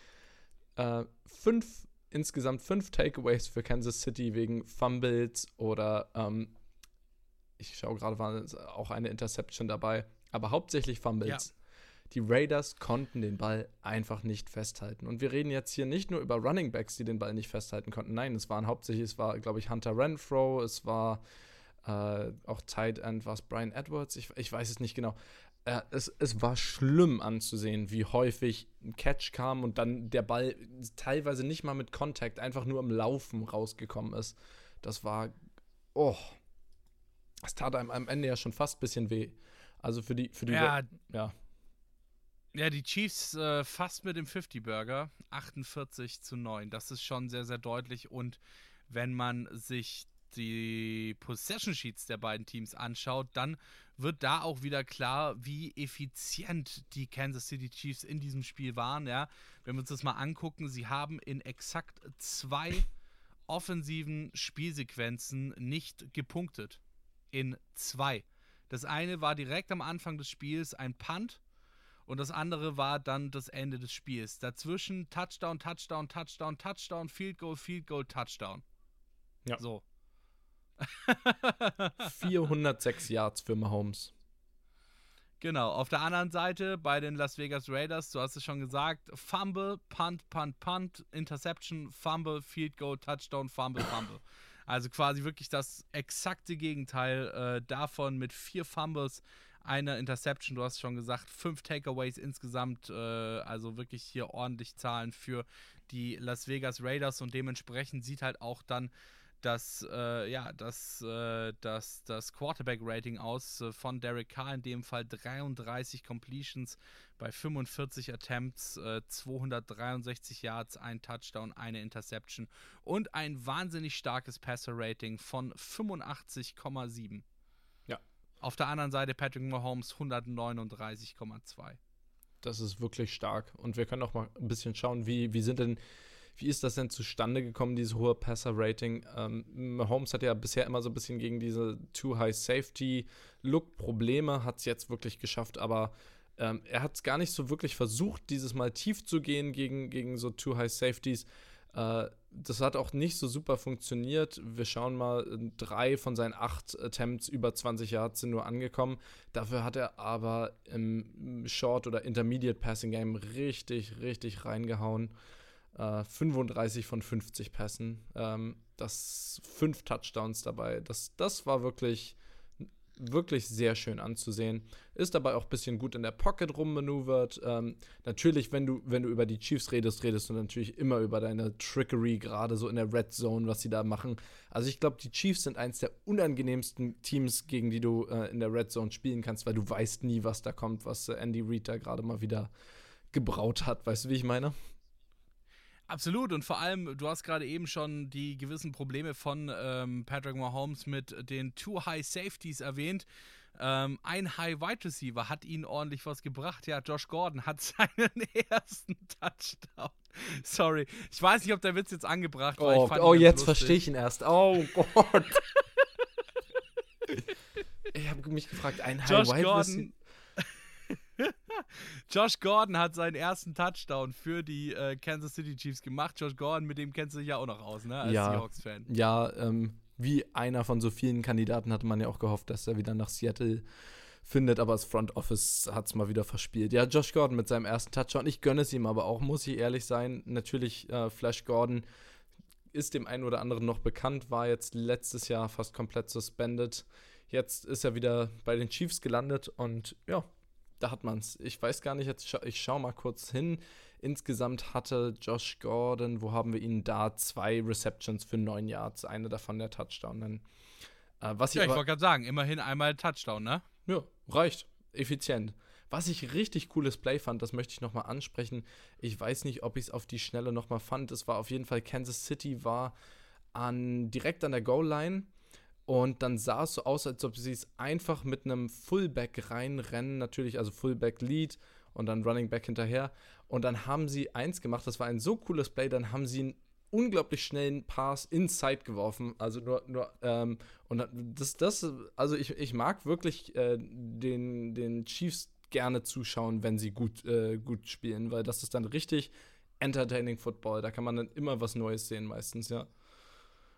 äh, fünf, insgesamt fünf Takeaways für Kansas City wegen Fumbles oder ähm, ich schaue gerade, war auch eine Interception dabei, aber hauptsächlich Fumbles. Ja. Die Raiders konnten den Ball einfach nicht festhalten. Und wir reden jetzt hier nicht nur über Running Backs, die den Ball nicht festhalten konnten. Nein, es waren hauptsächlich, es war, glaube ich, Hunter Renfro, es war äh, auch Tight End, war es Brian Edwards, ich, ich weiß es nicht genau äh, es, es war schlimm anzusehen, wie häufig ein Catch kam und dann der Ball teilweise nicht mal mit Kontakt, einfach nur im Laufen rausgekommen ist. Das war, oh, das tat einem am Ende ja schon fast ein bisschen weh. Also für die, für die, ja. ja. Ja, die Chiefs äh, fast mit dem 50-Burger, 48 zu 9. Das ist schon sehr, sehr deutlich. Und wenn man sich die Possession Sheets der beiden Teams anschaut, dann wird da auch wieder klar, wie effizient die Kansas City Chiefs in diesem Spiel waren. Ja, wenn wir uns das mal angucken, sie haben in exakt zwei offensiven Spielsequenzen nicht gepunktet. In zwei. Das eine war direkt am Anfang des Spiels ein Punt und das andere war dann das Ende des Spiels. Dazwischen Touchdown, Touchdown, Touchdown, Touchdown, Field Goal, Field Goal, Touchdown. Ja. So. 406 Yards für Mahomes. Genau, auf der anderen Seite bei den Las Vegas Raiders, du hast es schon gesagt, Fumble, Punt, Punt, Punt, Interception, Fumble, Field Goal, Touchdown, Fumble, Fumble. Also quasi wirklich das exakte Gegenteil äh, davon mit vier Fumbles, einer Interception, du hast schon gesagt, fünf Takeaways insgesamt, äh, also wirklich hier ordentlich Zahlen für die Las Vegas Raiders und dementsprechend sieht halt auch dann das, äh, ja, das, äh, das, das Quarterback-Rating aus äh, von Derek Carr, in dem Fall 33 Completions bei 45 Attempts, 263 äh, Yards, ein Touchdown, eine Interception und ein wahnsinnig starkes Passer-Rating von 85,7. Ja. Auf der anderen Seite Patrick Mahomes 139,2. Das ist wirklich stark. Und wir können auch mal ein bisschen schauen, wie, wie sind denn wie ist das denn zustande gekommen, dieses hohe Passer-Rating? Ähm, Mahomes hat ja bisher immer so ein bisschen gegen diese Too High Safety Look Probleme, hat es jetzt wirklich geschafft, aber ähm, er hat es gar nicht so wirklich versucht, dieses Mal tief zu gehen gegen, gegen so Too High Safeties. Äh, das hat auch nicht so super funktioniert. Wir schauen mal, drei von seinen acht Attempts über 20 Yards sind nur angekommen. Dafür hat er aber im Short- oder Intermediate Passing Game richtig, richtig reingehauen. 35 äh, von 50 Pässen. Ähm, das fünf Touchdowns dabei. Das, das war wirklich, wirklich sehr schön anzusehen. Ist dabei auch ein bisschen gut in der Pocket rummanövert. Ähm, natürlich, wenn du, wenn du über die Chiefs redest, redest du natürlich immer über deine Trickery, gerade so in der Red Zone, was sie da machen. Also ich glaube, die Chiefs sind eins der unangenehmsten Teams, gegen die du äh, in der Red Zone spielen kannst, weil du weißt nie, was da kommt, was äh, Andy Reid da gerade mal wieder gebraut hat. Weißt du, wie ich meine? Absolut und vor allem, du hast gerade eben schon die gewissen Probleme von ähm, Patrick Mahomes mit den Two High Safeties erwähnt. Ähm, ein High Wide Receiver hat ihnen ordentlich was gebracht. Ja, Josh Gordon hat seinen ersten Touchdown. Sorry, ich weiß nicht, ob der Witz jetzt angebracht war. Oh, oh jetzt verstehe ich ihn erst. Oh Gott. ich habe mich gefragt, ein High Josh Wide Receiver. Josh Gordon hat seinen ersten Touchdown für die äh, Kansas City Chiefs gemacht. Josh Gordon, mit dem kennst du dich ja auch noch aus, ne? Als ja, Seahawks-Fan. Ja, ähm, wie einer von so vielen Kandidaten hatte man ja auch gehofft, dass er wieder nach Seattle findet, aber das Front Office hat es mal wieder verspielt. Ja, Josh Gordon mit seinem ersten Touchdown. Ich gönne es ihm aber auch, muss ich ehrlich sein. Natürlich, äh, Flash Gordon ist dem einen oder anderen noch bekannt, war jetzt letztes Jahr fast komplett suspended. Jetzt ist er wieder bei den Chiefs gelandet und ja, da hat man es. Ich weiß gar nicht, jetzt scha ich schaue mal kurz hin. Insgesamt hatte Josh Gordon, wo haben wir ihn da? Zwei Receptions für neun Yards, eine davon der Touchdown. Dann, äh, was ja, ich, ich wollte gerade sagen, immerhin einmal Touchdown, ne? Ja, reicht. Effizient. Was ich richtig cooles Play fand, das möchte ich nochmal ansprechen. Ich weiß nicht, ob ich es auf die Schnelle nochmal fand. Es war auf jeden Fall, Kansas City war an, direkt an der Goal-Line und dann sah es so aus, als ob sie es einfach mit einem Fullback reinrennen, natürlich, also Fullback Lead und dann Running Back hinterher. Und dann haben sie eins gemacht, das war ein so cooles Play, dann haben sie einen unglaublich schnellen Pass inside geworfen. Also nur, nur, ähm, und das, das, also ich, ich mag wirklich äh, den, den Chiefs gerne zuschauen, wenn sie gut, äh, gut spielen, weil das ist dann richtig entertaining Football. Da kann man dann immer was Neues sehen, meistens, ja.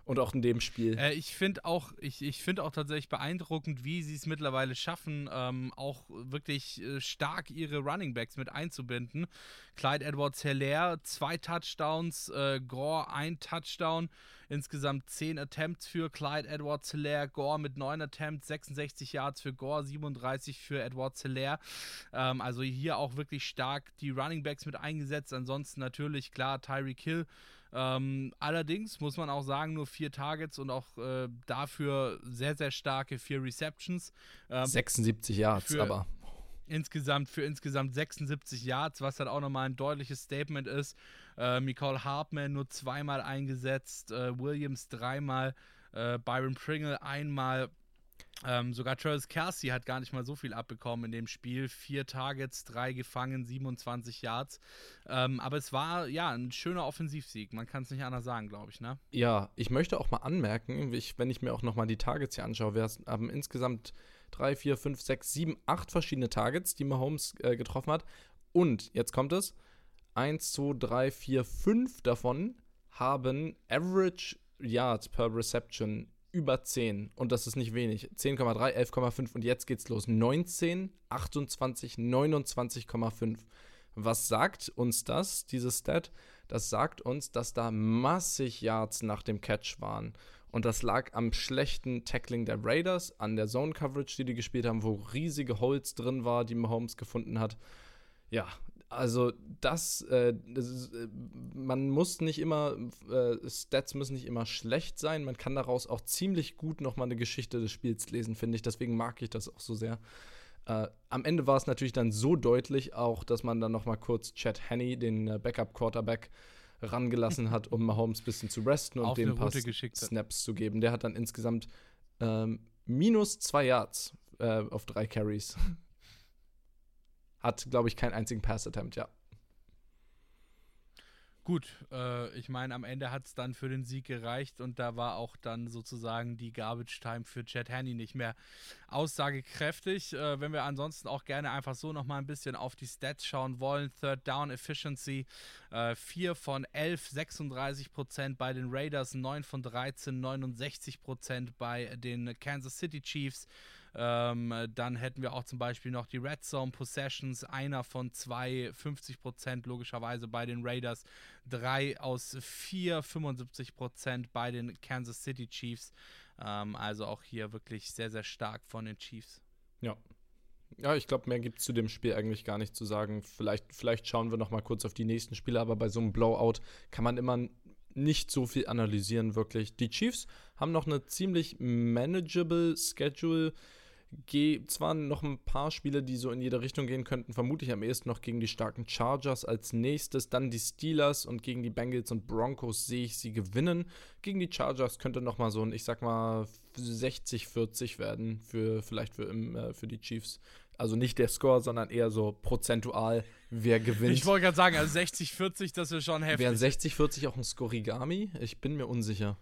Und auch in dem Spiel. Äh, ich finde auch, ich, ich finde auch tatsächlich beeindruckend, wie sie es mittlerweile schaffen, ähm, auch wirklich äh, stark ihre Running Backs mit einzubinden. Clyde Edwards Heller, zwei Touchdowns, äh, Gore ein Touchdown, insgesamt zehn Attempts für Clyde Edwards Heller, Gore mit neun Attempts, 66 Yards für Gore, 37 für Edwards Heller. Ähm, also hier auch wirklich stark die Running Backs mit eingesetzt. Ansonsten natürlich klar Tyreek Hill ähm, allerdings muss man auch sagen, nur vier Targets und auch äh, dafür sehr, sehr starke vier Receptions. Ähm, 76 Yards, aber. Insgesamt für insgesamt 76 Yards, was dann auch nochmal ein deutliches Statement ist. Äh, Nicole Hartman nur zweimal eingesetzt, äh, Williams dreimal, äh, Byron Pringle einmal. Ähm, sogar Travis Kelsey hat gar nicht mal so viel abbekommen in dem Spiel. Vier Targets, drei gefangen, 27 Yards. Ähm, aber es war ja ein schöner Offensivsieg. Man kann es nicht anders sagen, glaube ich, ne? Ja, ich möchte auch mal anmerken, ich, wenn ich mir auch nochmal die Targets hier anschaue, wir haben insgesamt drei, vier, fünf, sechs, sieben, acht verschiedene Targets, die Mahomes äh, getroffen hat. Und jetzt kommt es: eins, zwei, drei, vier, fünf davon haben Average Yards per Reception über 10 und das ist nicht wenig. 10,3, 11,5 und jetzt geht's los. 19, 28, 29,5. Was sagt uns das, dieses Stat? Das sagt uns, dass da massig Yards nach dem Catch waren. Und das lag am schlechten Tackling der Raiders, an der Zone Coverage, die die gespielt haben, wo riesige Holes drin war, die Mahomes gefunden hat. Ja, also das, äh, das äh, man muss nicht immer, äh, Stats müssen nicht immer schlecht sein. Man kann daraus auch ziemlich gut nochmal eine Geschichte des Spiels lesen, finde ich. Deswegen mag ich das auch so sehr. Äh, am Ende war es natürlich dann so deutlich auch, dass man dann nochmal kurz Chad Henney, den äh, Backup-Quarterback, rangelassen hat, um Mahomes ein bisschen zu resten und dem paar Snaps zu geben. Der hat dann insgesamt ähm, minus zwei Yards auf drei Carries. Hat, glaube ich, keinen einzigen Pass-Attempt, ja. Gut, äh, ich meine, am Ende hat es dann für den Sieg gereicht und da war auch dann sozusagen die Garbage Time für Chad Hanney nicht mehr aussagekräftig. Äh, wenn wir ansonsten auch gerne einfach so nochmal ein bisschen auf die Stats schauen wollen. Third Down Efficiency äh, 4 von 11, 36 Prozent bei den Raiders, 9 von 13, 69 Prozent bei den Kansas City Chiefs. Ähm, dann hätten wir auch zum Beispiel noch die Red Zone Possessions, einer von zwei, 50 Prozent logischerweise bei den Raiders, drei aus vier, 75 Prozent bei den Kansas City Chiefs. Ähm, also auch hier wirklich sehr, sehr stark von den Chiefs. Ja. Ja, ich glaube, mehr gibt es zu dem Spiel eigentlich gar nicht zu sagen. Vielleicht, vielleicht schauen wir noch mal kurz auf die nächsten Spiele, aber bei so einem Blowout kann man immer nicht so viel analysieren, wirklich. Die Chiefs haben noch eine ziemlich manageable Schedule gehe zwar noch ein paar Spiele, die so in jede Richtung gehen könnten, vermutlich am ehesten noch gegen die starken Chargers als nächstes, dann die Steelers und gegen die Bengals und Broncos sehe ich sie gewinnen. Gegen die Chargers könnte noch mal so ein, ich sag mal 60-40 werden für vielleicht für, im, äh, für die Chiefs. Also nicht der Score, sondern eher so prozentual, wer gewinnt. Ich wollte gerade sagen, also 60-40, das wäre schon heftig. Wären 60-40 auch ein Scorigami? Ich bin mir unsicher.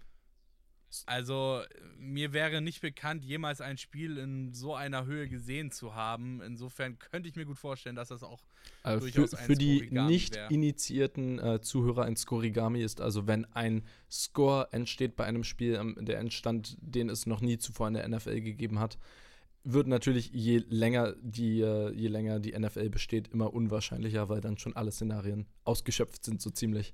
Also, mir wäre nicht bekannt, jemals ein Spiel in so einer Höhe gesehen zu haben. Insofern könnte ich mir gut vorstellen, dass das auch also durchaus für, ein Für die nicht wär. initiierten äh, Zuhörer ein Scorigami ist also, wenn ein Score entsteht bei einem Spiel, ähm, der Endstand, den es noch nie zuvor in der NFL gegeben hat, wird natürlich je länger die, äh, je länger die NFL besteht, immer unwahrscheinlicher, weil dann schon alle Szenarien ausgeschöpft sind, so ziemlich.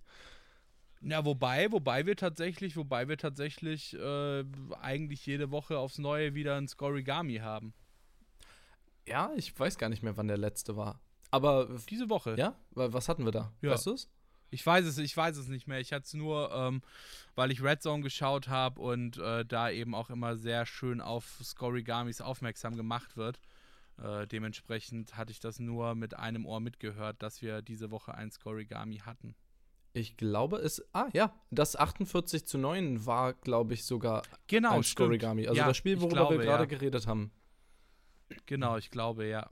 Ja, wobei, wobei wir tatsächlich, wobei wir tatsächlich äh, eigentlich jede Woche aufs Neue wieder ein Scorigami haben. Ja, ich weiß gar nicht mehr, wann der letzte war. Aber diese Woche. Ja? Was hatten wir da? Ja. Weißt du es? Ich weiß es, ich weiß es nicht mehr. Ich hatte es nur, ähm, weil ich Red Zone geschaut habe und äh, da eben auch immer sehr schön auf Scorigamis aufmerksam gemacht wird. Äh, dementsprechend hatte ich das nur mit einem Ohr mitgehört, dass wir diese Woche ein Scorigami hatten. Ich glaube, es. Ah, ja. Das 48 zu 9 war, glaube ich, sogar genau, ein Scorigami. Also ja, das Spiel, worüber glaube, wir gerade ja. geredet haben. Genau, ich glaube, ja.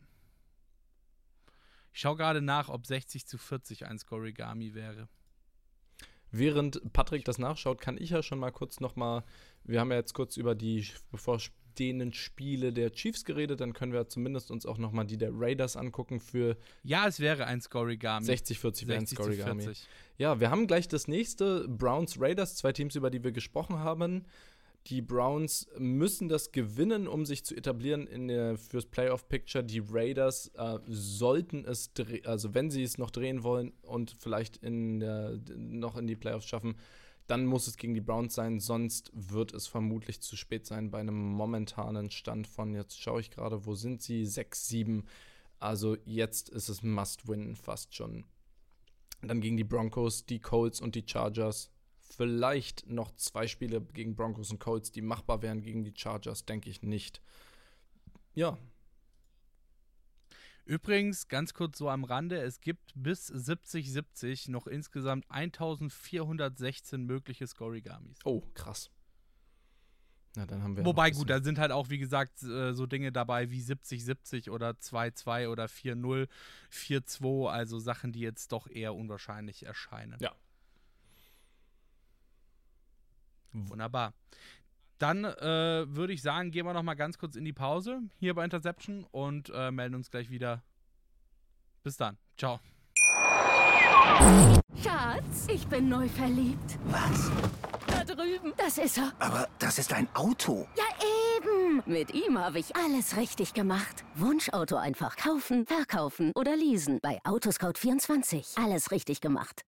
Ich schaue gerade nach, ob 60 zu 40 ein Scorigami wäre. Während Patrick das nachschaut, kann ich ja schon mal kurz noch mal. Wir haben ja jetzt kurz über die bevorstehenden Spiele der Chiefs geredet, dann können wir zumindest uns auch noch mal die der Raiders angucken für. Ja, es wäre ein Scorigami. 60-40 wäre ein Scorigami. Ja, wir haben gleich das nächste Browns Raiders, zwei Teams, über die wir gesprochen haben. Die Browns müssen das gewinnen, um sich zu etablieren in der, fürs Playoff Picture. Die Raiders äh, sollten es, also wenn sie es noch drehen wollen und vielleicht in der, noch in die Playoffs schaffen, dann muss es gegen die Browns sein, sonst wird es vermutlich zu spät sein bei einem momentanen Stand von, jetzt schaue ich gerade, wo sind sie? 6-7. Also jetzt ist es Must-Win fast schon. Dann gegen die Broncos, die Colts und die Chargers. Vielleicht noch zwei Spiele gegen Broncos und Colts, die machbar wären gegen die Chargers, denke ich nicht. Ja. Übrigens, ganz kurz so am Rande, es gibt bis 70-70 noch insgesamt 1416 mögliche Scorigamis. Oh, krass. Na, dann haben wir Wobei, gut, da sind halt auch, wie gesagt, äh, so Dinge dabei wie 70-70 oder 2-2 oder 4-0, 4-2, also Sachen, die jetzt doch eher unwahrscheinlich erscheinen. Ja. Wunderbar. Dann äh, würde ich sagen, gehen wir noch mal ganz kurz in die Pause hier bei Interception und äh, melden uns gleich wieder. Bis dann. Ciao. Schatz, ich bin neu verliebt. Was? Da drüben. Das ist er. Aber das ist ein Auto. Ja, eben. Mit ihm habe ich alles richtig gemacht. Wunschauto einfach kaufen, verkaufen oder leasen. Bei Autoscout24. Alles richtig gemacht.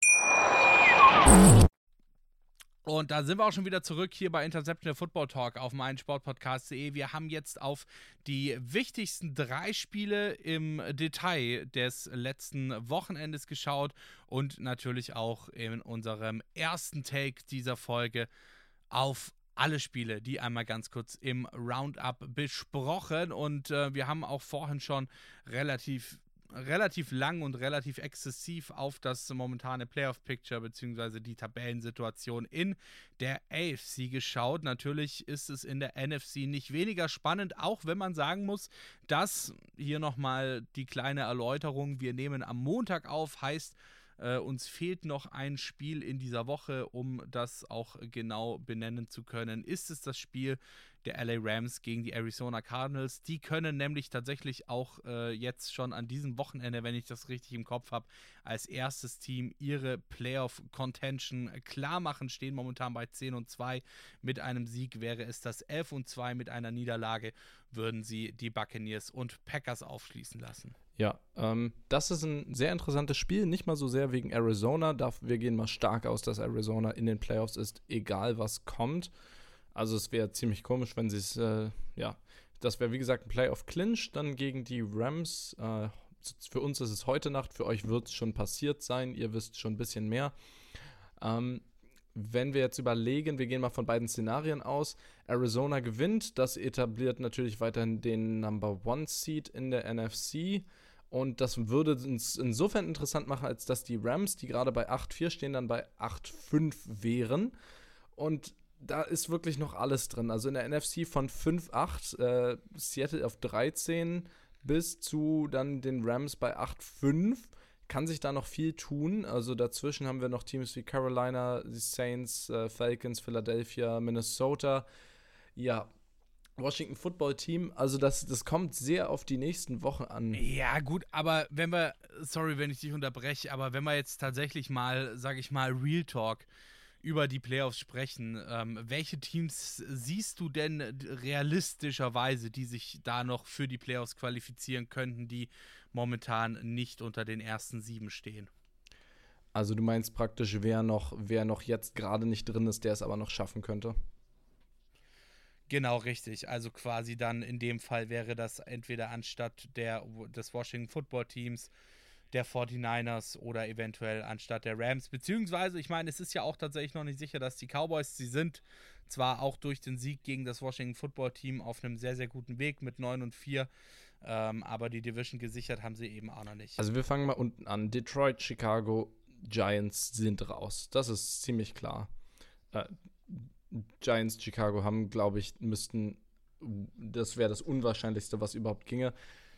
Und da sind wir auch schon wieder zurück hier bei Interception Football Talk auf meinsportpodcast.de. Wir haben jetzt auf die wichtigsten drei Spiele im Detail des letzten Wochenendes geschaut und natürlich auch in unserem ersten Take dieser Folge auf alle Spiele, die einmal ganz kurz im Roundup besprochen. Und äh, wir haben auch vorhin schon relativ relativ lang und relativ exzessiv auf das momentane Playoff-Picture bzw. die Tabellensituation in der AFC geschaut. Natürlich ist es in der NFC nicht weniger spannend, auch wenn man sagen muss, dass hier nochmal die kleine Erläuterung, wir nehmen am Montag auf, heißt, äh, uns fehlt noch ein Spiel in dieser Woche, um das auch genau benennen zu können. Ist es das Spiel der LA Rams gegen die Arizona Cardinals? Die können nämlich tatsächlich auch äh, jetzt schon an diesem Wochenende, wenn ich das richtig im Kopf habe, als erstes Team ihre Playoff-Contention klar machen. Stehen momentan bei 10 und 2. Mit einem Sieg wäre es das 11 und 2. Mit einer Niederlage würden sie die Buccaneers und Packers aufschließen lassen. Ja, ähm, das ist ein sehr interessantes Spiel, nicht mal so sehr wegen Arizona. Wir gehen mal stark aus, dass Arizona in den Playoffs ist, egal was kommt. Also es wäre ziemlich komisch, wenn sie es, äh, ja, das wäre wie gesagt ein Playoff-Clinch dann gegen die Rams. Äh, für uns ist es heute Nacht, für euch wird es schon passiert sein, ihr wisst schon ein bisschen mehr. Ähm, wenn wir jetzt überlegen, wir gehen mal von beiden Szenarien aus. Arizona gewinnt, das etabliert natürlich weiterhin den Number One Seed in der NFC. Und das würde uns insofern interessant machen, als dass die Rams, die gerade bei 8-4 stehen, dann bei 8-5 wären. Und da ist wirklich noch alles drin. Also in der NFC von 5-8, äh, Seattle auf 13 bis zu dann den Rams bei 8-5 kann sich da noch viel tun. Also dazwischen haben wir noch Teams wie Carolina, die Saints, äh, Falcons, Philadelphia, Minnesota. Ja, Washington Football Team. Also das, das kommt sehr auf die nächsten Wochen an. Ja, gut, aber wenn wir, sorry, wenn ich dich unterbreche, aber wenn wir jetzt tatsächlich mal, sag ich mal, Real Talk über die Playoffs sprechen, ähm, welche Teams siehst du denn realistischerweise, die sich da noch für die Playoffs qualifizieren könnten, die momentan nicht unter den ersten sieben stehen? Also du meinst praktisch, wer noch, wer noch jetzt gerade nicht drin ist, der es aber noch schaffen könnte? Genau, richtig. Also quasi dann in dem Fall wäre das entweder anstatt der, des Washington Football Teams der 49ers oder eventuell anstatt der Rams. Beziehungsweise, ich meine, es ist ja auch tatsächlich noch nicht sicher, dass die Cowboys, sie sind zwar auch durch den Sieg gegen das Washington Football Team auf einem sehr, sehr guten Weg mit 9 und 4, ähm, aber die Division gesichert haben sie eben auch noch nicht. Also wir fangen mal unten an. Detroit, Chicago, Giants sind raus. Das ist ziemlich klar. Äh, Giants, Chicago haben, glaube ich, müssten, das wäre das Unwahrscheinlichste, was überhaupt ginge.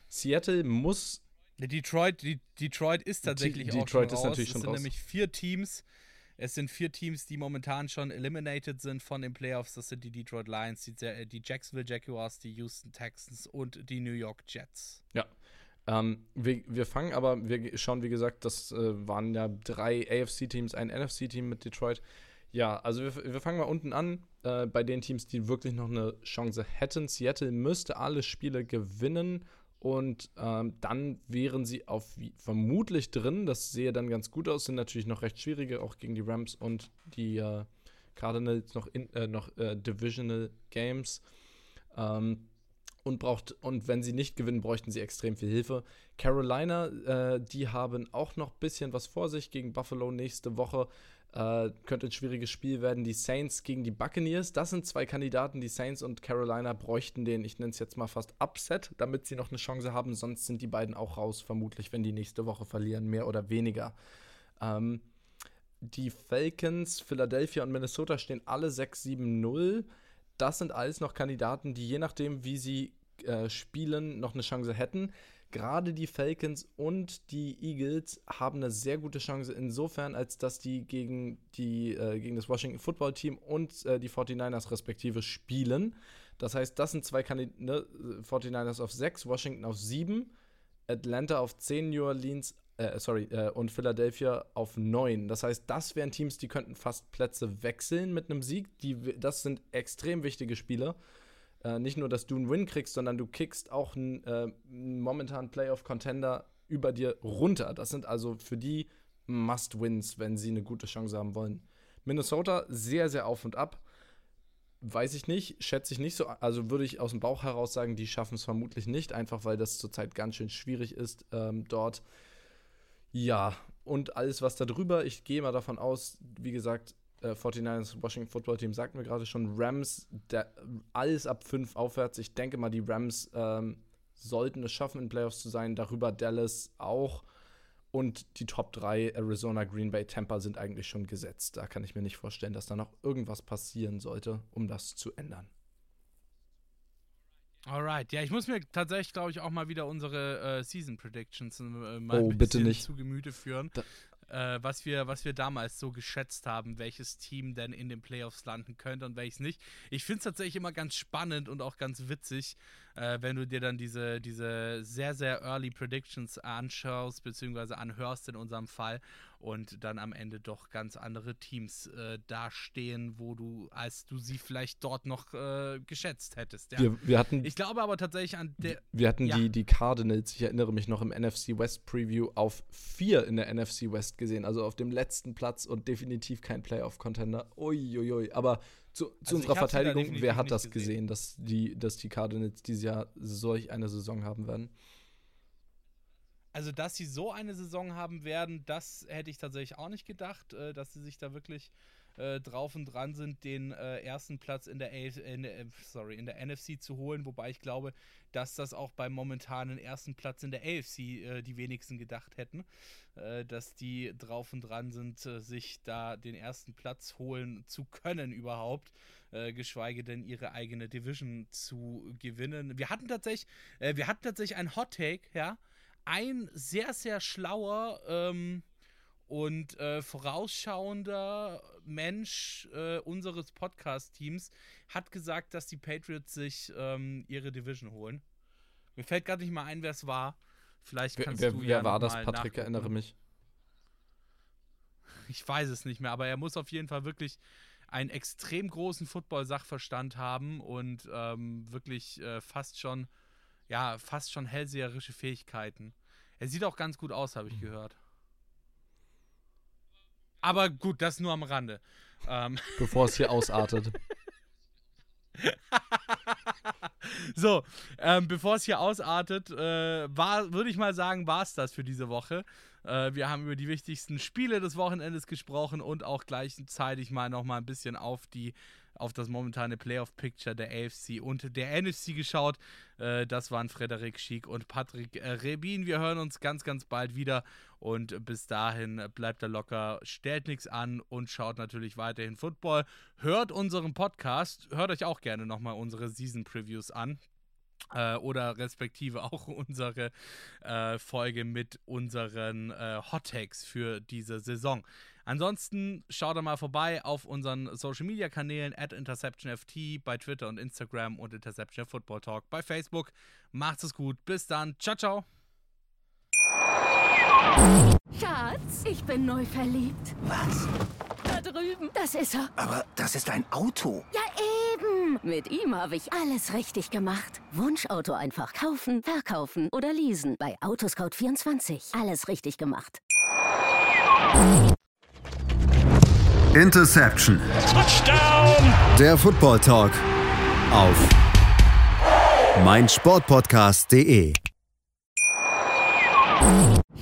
Seattle muss Detroit, die, Detroit ist tatsächlich Detroit auch schon ist raus. natürlich es schon sind raus. nämlich vier Teams. Es sind vier Teams, die momentan schon eliminated sind von den Playoffs. Das sind die Detroit Lions, die, die Jacksonville Jaguars, die Houston Texans und die New York Jets. Ja. Ähm, wir, wir fangen aber, wir schauen, wie gesagt, das äh, waren ja drei AFC-Teams, ein NFC-Team mit Detroit. Ja, also wir, wir fangen mal unten an, äh, bei den Teams, die wirklich noch eine Chance hätten. Seattle müsste alle Spiele gewinnen und ähm, dann wären sie auf vermutlich drin. Das sehe dann ganz gut aus. Sind natürlich noch recht schwierige, auch gegen die Rams und die äh, Cardinals noch, in, äh, noch äh, Divisional Games. Ähm, und braucht und wenn sie nicht gewinnen, bräuchten sie extrem viel Hilfe. Carolina, äh, die haben auch noch ein bisschen was vor sich gegen Buffalo nächste Woche. Äh, könnte ein schwieriges Spiel werden. Die Saints gegen die Buccaneers. Das sind zwei Kandidaten. Die Saints und Carolina bräuchten den, ich nenne es jetzt mal fast Upset, damit sie noch eine Chance haben. Sonst sind die beiden auch raus, vermutlich, wenn die nächste Woche verlieren, mehr oder weniger. Ähm, die Falcons, Philadelphia und Minnesota stehen alle 6-7-0. das sind alles noch Kandidaten, die je nachdem, wie sie äh, spielen, noch eine Chance hätten. Gerade die Falcons und die Eagles haben eine sehr gute Chance insofern, als dass die gegen, die, äh, gegen das Washington Football Team und äh, die 49ers respektive spielen. Das heißt, das sind zwei Kandidaten, ne? 49ers auf 6, Washington auf 7, Atlanta auf 10, New Orleans, äh, sorry, äh, und Philadelphia auf 9. Das heißt, das wären Teams, die könnten fast Plätze wechseln mit einem Sieg. Die, das sind extrem wichtige Spiele. Äh, nicht nur, dass du einen Win kriegst, sondern du kickst auch einen äh, momentanen Playoff-Contender über dir runter. Das sind also für die Must-Wins, wenn sie eine gute Chance haben wollen. Minnesota sehr, sehr auf und ab. Weiß ich nicht, schätze ich nicht so. Also würde ich aus dem Bauch heraus sagen, die schaffen es vermutlich nicht, einfach weil das zurzeit ganz schön schwierig ist ähm, dort. Ja, und alles, was da drüber, ich gehe mal davon aus, wie gesagt, äh, 49ers Washington Football Team sagt mir gerade schon, Rams, der, alles ab 5 aufwärts. Ich denke mal, die Rams ähm, sollten es schaffen, in Playoffs zu sein. Darüber Dallas auch. Und die Top 3, Arizona, Green Bay, Tampa, sind eigentlich schon gesetzt. Da kann ich mir nicht vorstellen, dass da noch irgendwas passieren sollte, um das zu ändern. Alright, ja, ich muss mir tatsächlich, glaube ich, auch mal wieder unsere äh, Season Predictions äh, mal oh, ein bitte nicht. zu Gemüte führen. Äh, was, wir, was wir damals so geschätzt haben, welches Team denn in den Playoffs landen könnte und welches nicht. Ich finde es tatsächlich immer ganz spannend und auch ganz witzig, äh, wenn du dir dann diese, diese sehr, sehr early Predictions anschaust, beziehungsweise anhörst in unserem Fall und dann am Ende doch ganz andere Teams äh, dastehen, wo du, als du sie vielleicht dort noch äh, geschätzt hättest. Ja. Wir, wir, hatten, ich glaube aber tatsächlich an der. Wir hatten ja. die, die Cardinals, ich erinnere mich noch im NFC West Preview, auf vier in der NFC West gesehen, also auf dem letzten Platz und definitiv kein Playoff-Contender. Uiuiui. Aber zu, zu Also unserer Verteidigung, wer hat das gesehen. gesehen, dass die, dass die Cardinals dieses Jahr solch eine Saison haben werden? Also, dass sie so eine Saison haben werden, das hätte ich tatsächlich auch nicht gedacht, äh, dass sie sich da wirklich äh, drauf und dran sind, den äh, ersten Platz in der, AF in äh, sorry, in der NFC zu holen. Wobei ich glaube, dass das auch beim momentanen ersten Platz in der AFC äh, die wenigsten gedacht hätten, äh, dass die drauf und dran sind, äh, sich da den ersten Platz holen zu können überhaupt. Geschweige denn ihre eigene Division zu gewinnen. Wir hatten tatsächlich, wir hatten tatsächlich ein Hot Take, ja, ein sehr, sehr schlauer ähm, und äh, vorausschauender Mensch äh, unseres Podcast-Teams hat gesagt, dass die Patriots sich ähm, ihre Division holen. Mir fällt gerade nicht mal ein, wer es war. Vielleicht Wer, kannst wer, du wer ja war noch das, Patrick? Erinnere mich. Ich weiß es nicht mehr, aber er muss auf jeden Fall wirklich einen extrem großen Football-Sachverstand haben und ähm, wirklich äh, fast schon, ja, fast schon hellseherische Fähigkeiten. Er sieht auch ganz gut aus, habe ich gehört. Aber gut, das nur am Rande. Ähm, Bevor es hier ausartet. so, ähm, bevor es hier ausartet, äh, war, würde ich mal sagen, war es das für diese Woche. Äh, wir haben über die wichtigsten Spiele des Wochenendes gesprochen und auch gleichzeitig mal noch mal ein bisschen auf die auf das momentane Playoff-Picture der AFC und der NFC geschaut. Äh, das waren Frederik Schick und Patrick äh, Rebin. Wir hören uns ganz, ganz bald wieder und bis dahin bleibt er locker, stellt nichts an und schaut natürlich weiterhin Football. Hört unseren Podcast, hört euch auch gerne nochmal unsere Season Previews an. Äh, oder respektive auch unsere äh, Folge mit unseren äh, Hot Takes für diese Saison. Ansonsten schaut da mal vorbei auf unseren Social Media Kanälen at InterceptionFT bei Twitter und Instagram und Interception Football Talk bei Facebook. Macht's es gut. Bis dann. Ciao, ciao. Schatz, ich bin neu verliebt. Was? Da drüben. Das ist er. Aber das ist ein Auto. Ja, Mit ihm habe ich alles richtig gemacht. Wunschauto einfach kaufen, verkaufen oder leasen. Bei Autoscout24. Alles richtig gemacht. Interception. Der Football Talk auf meinsportpodcast.de.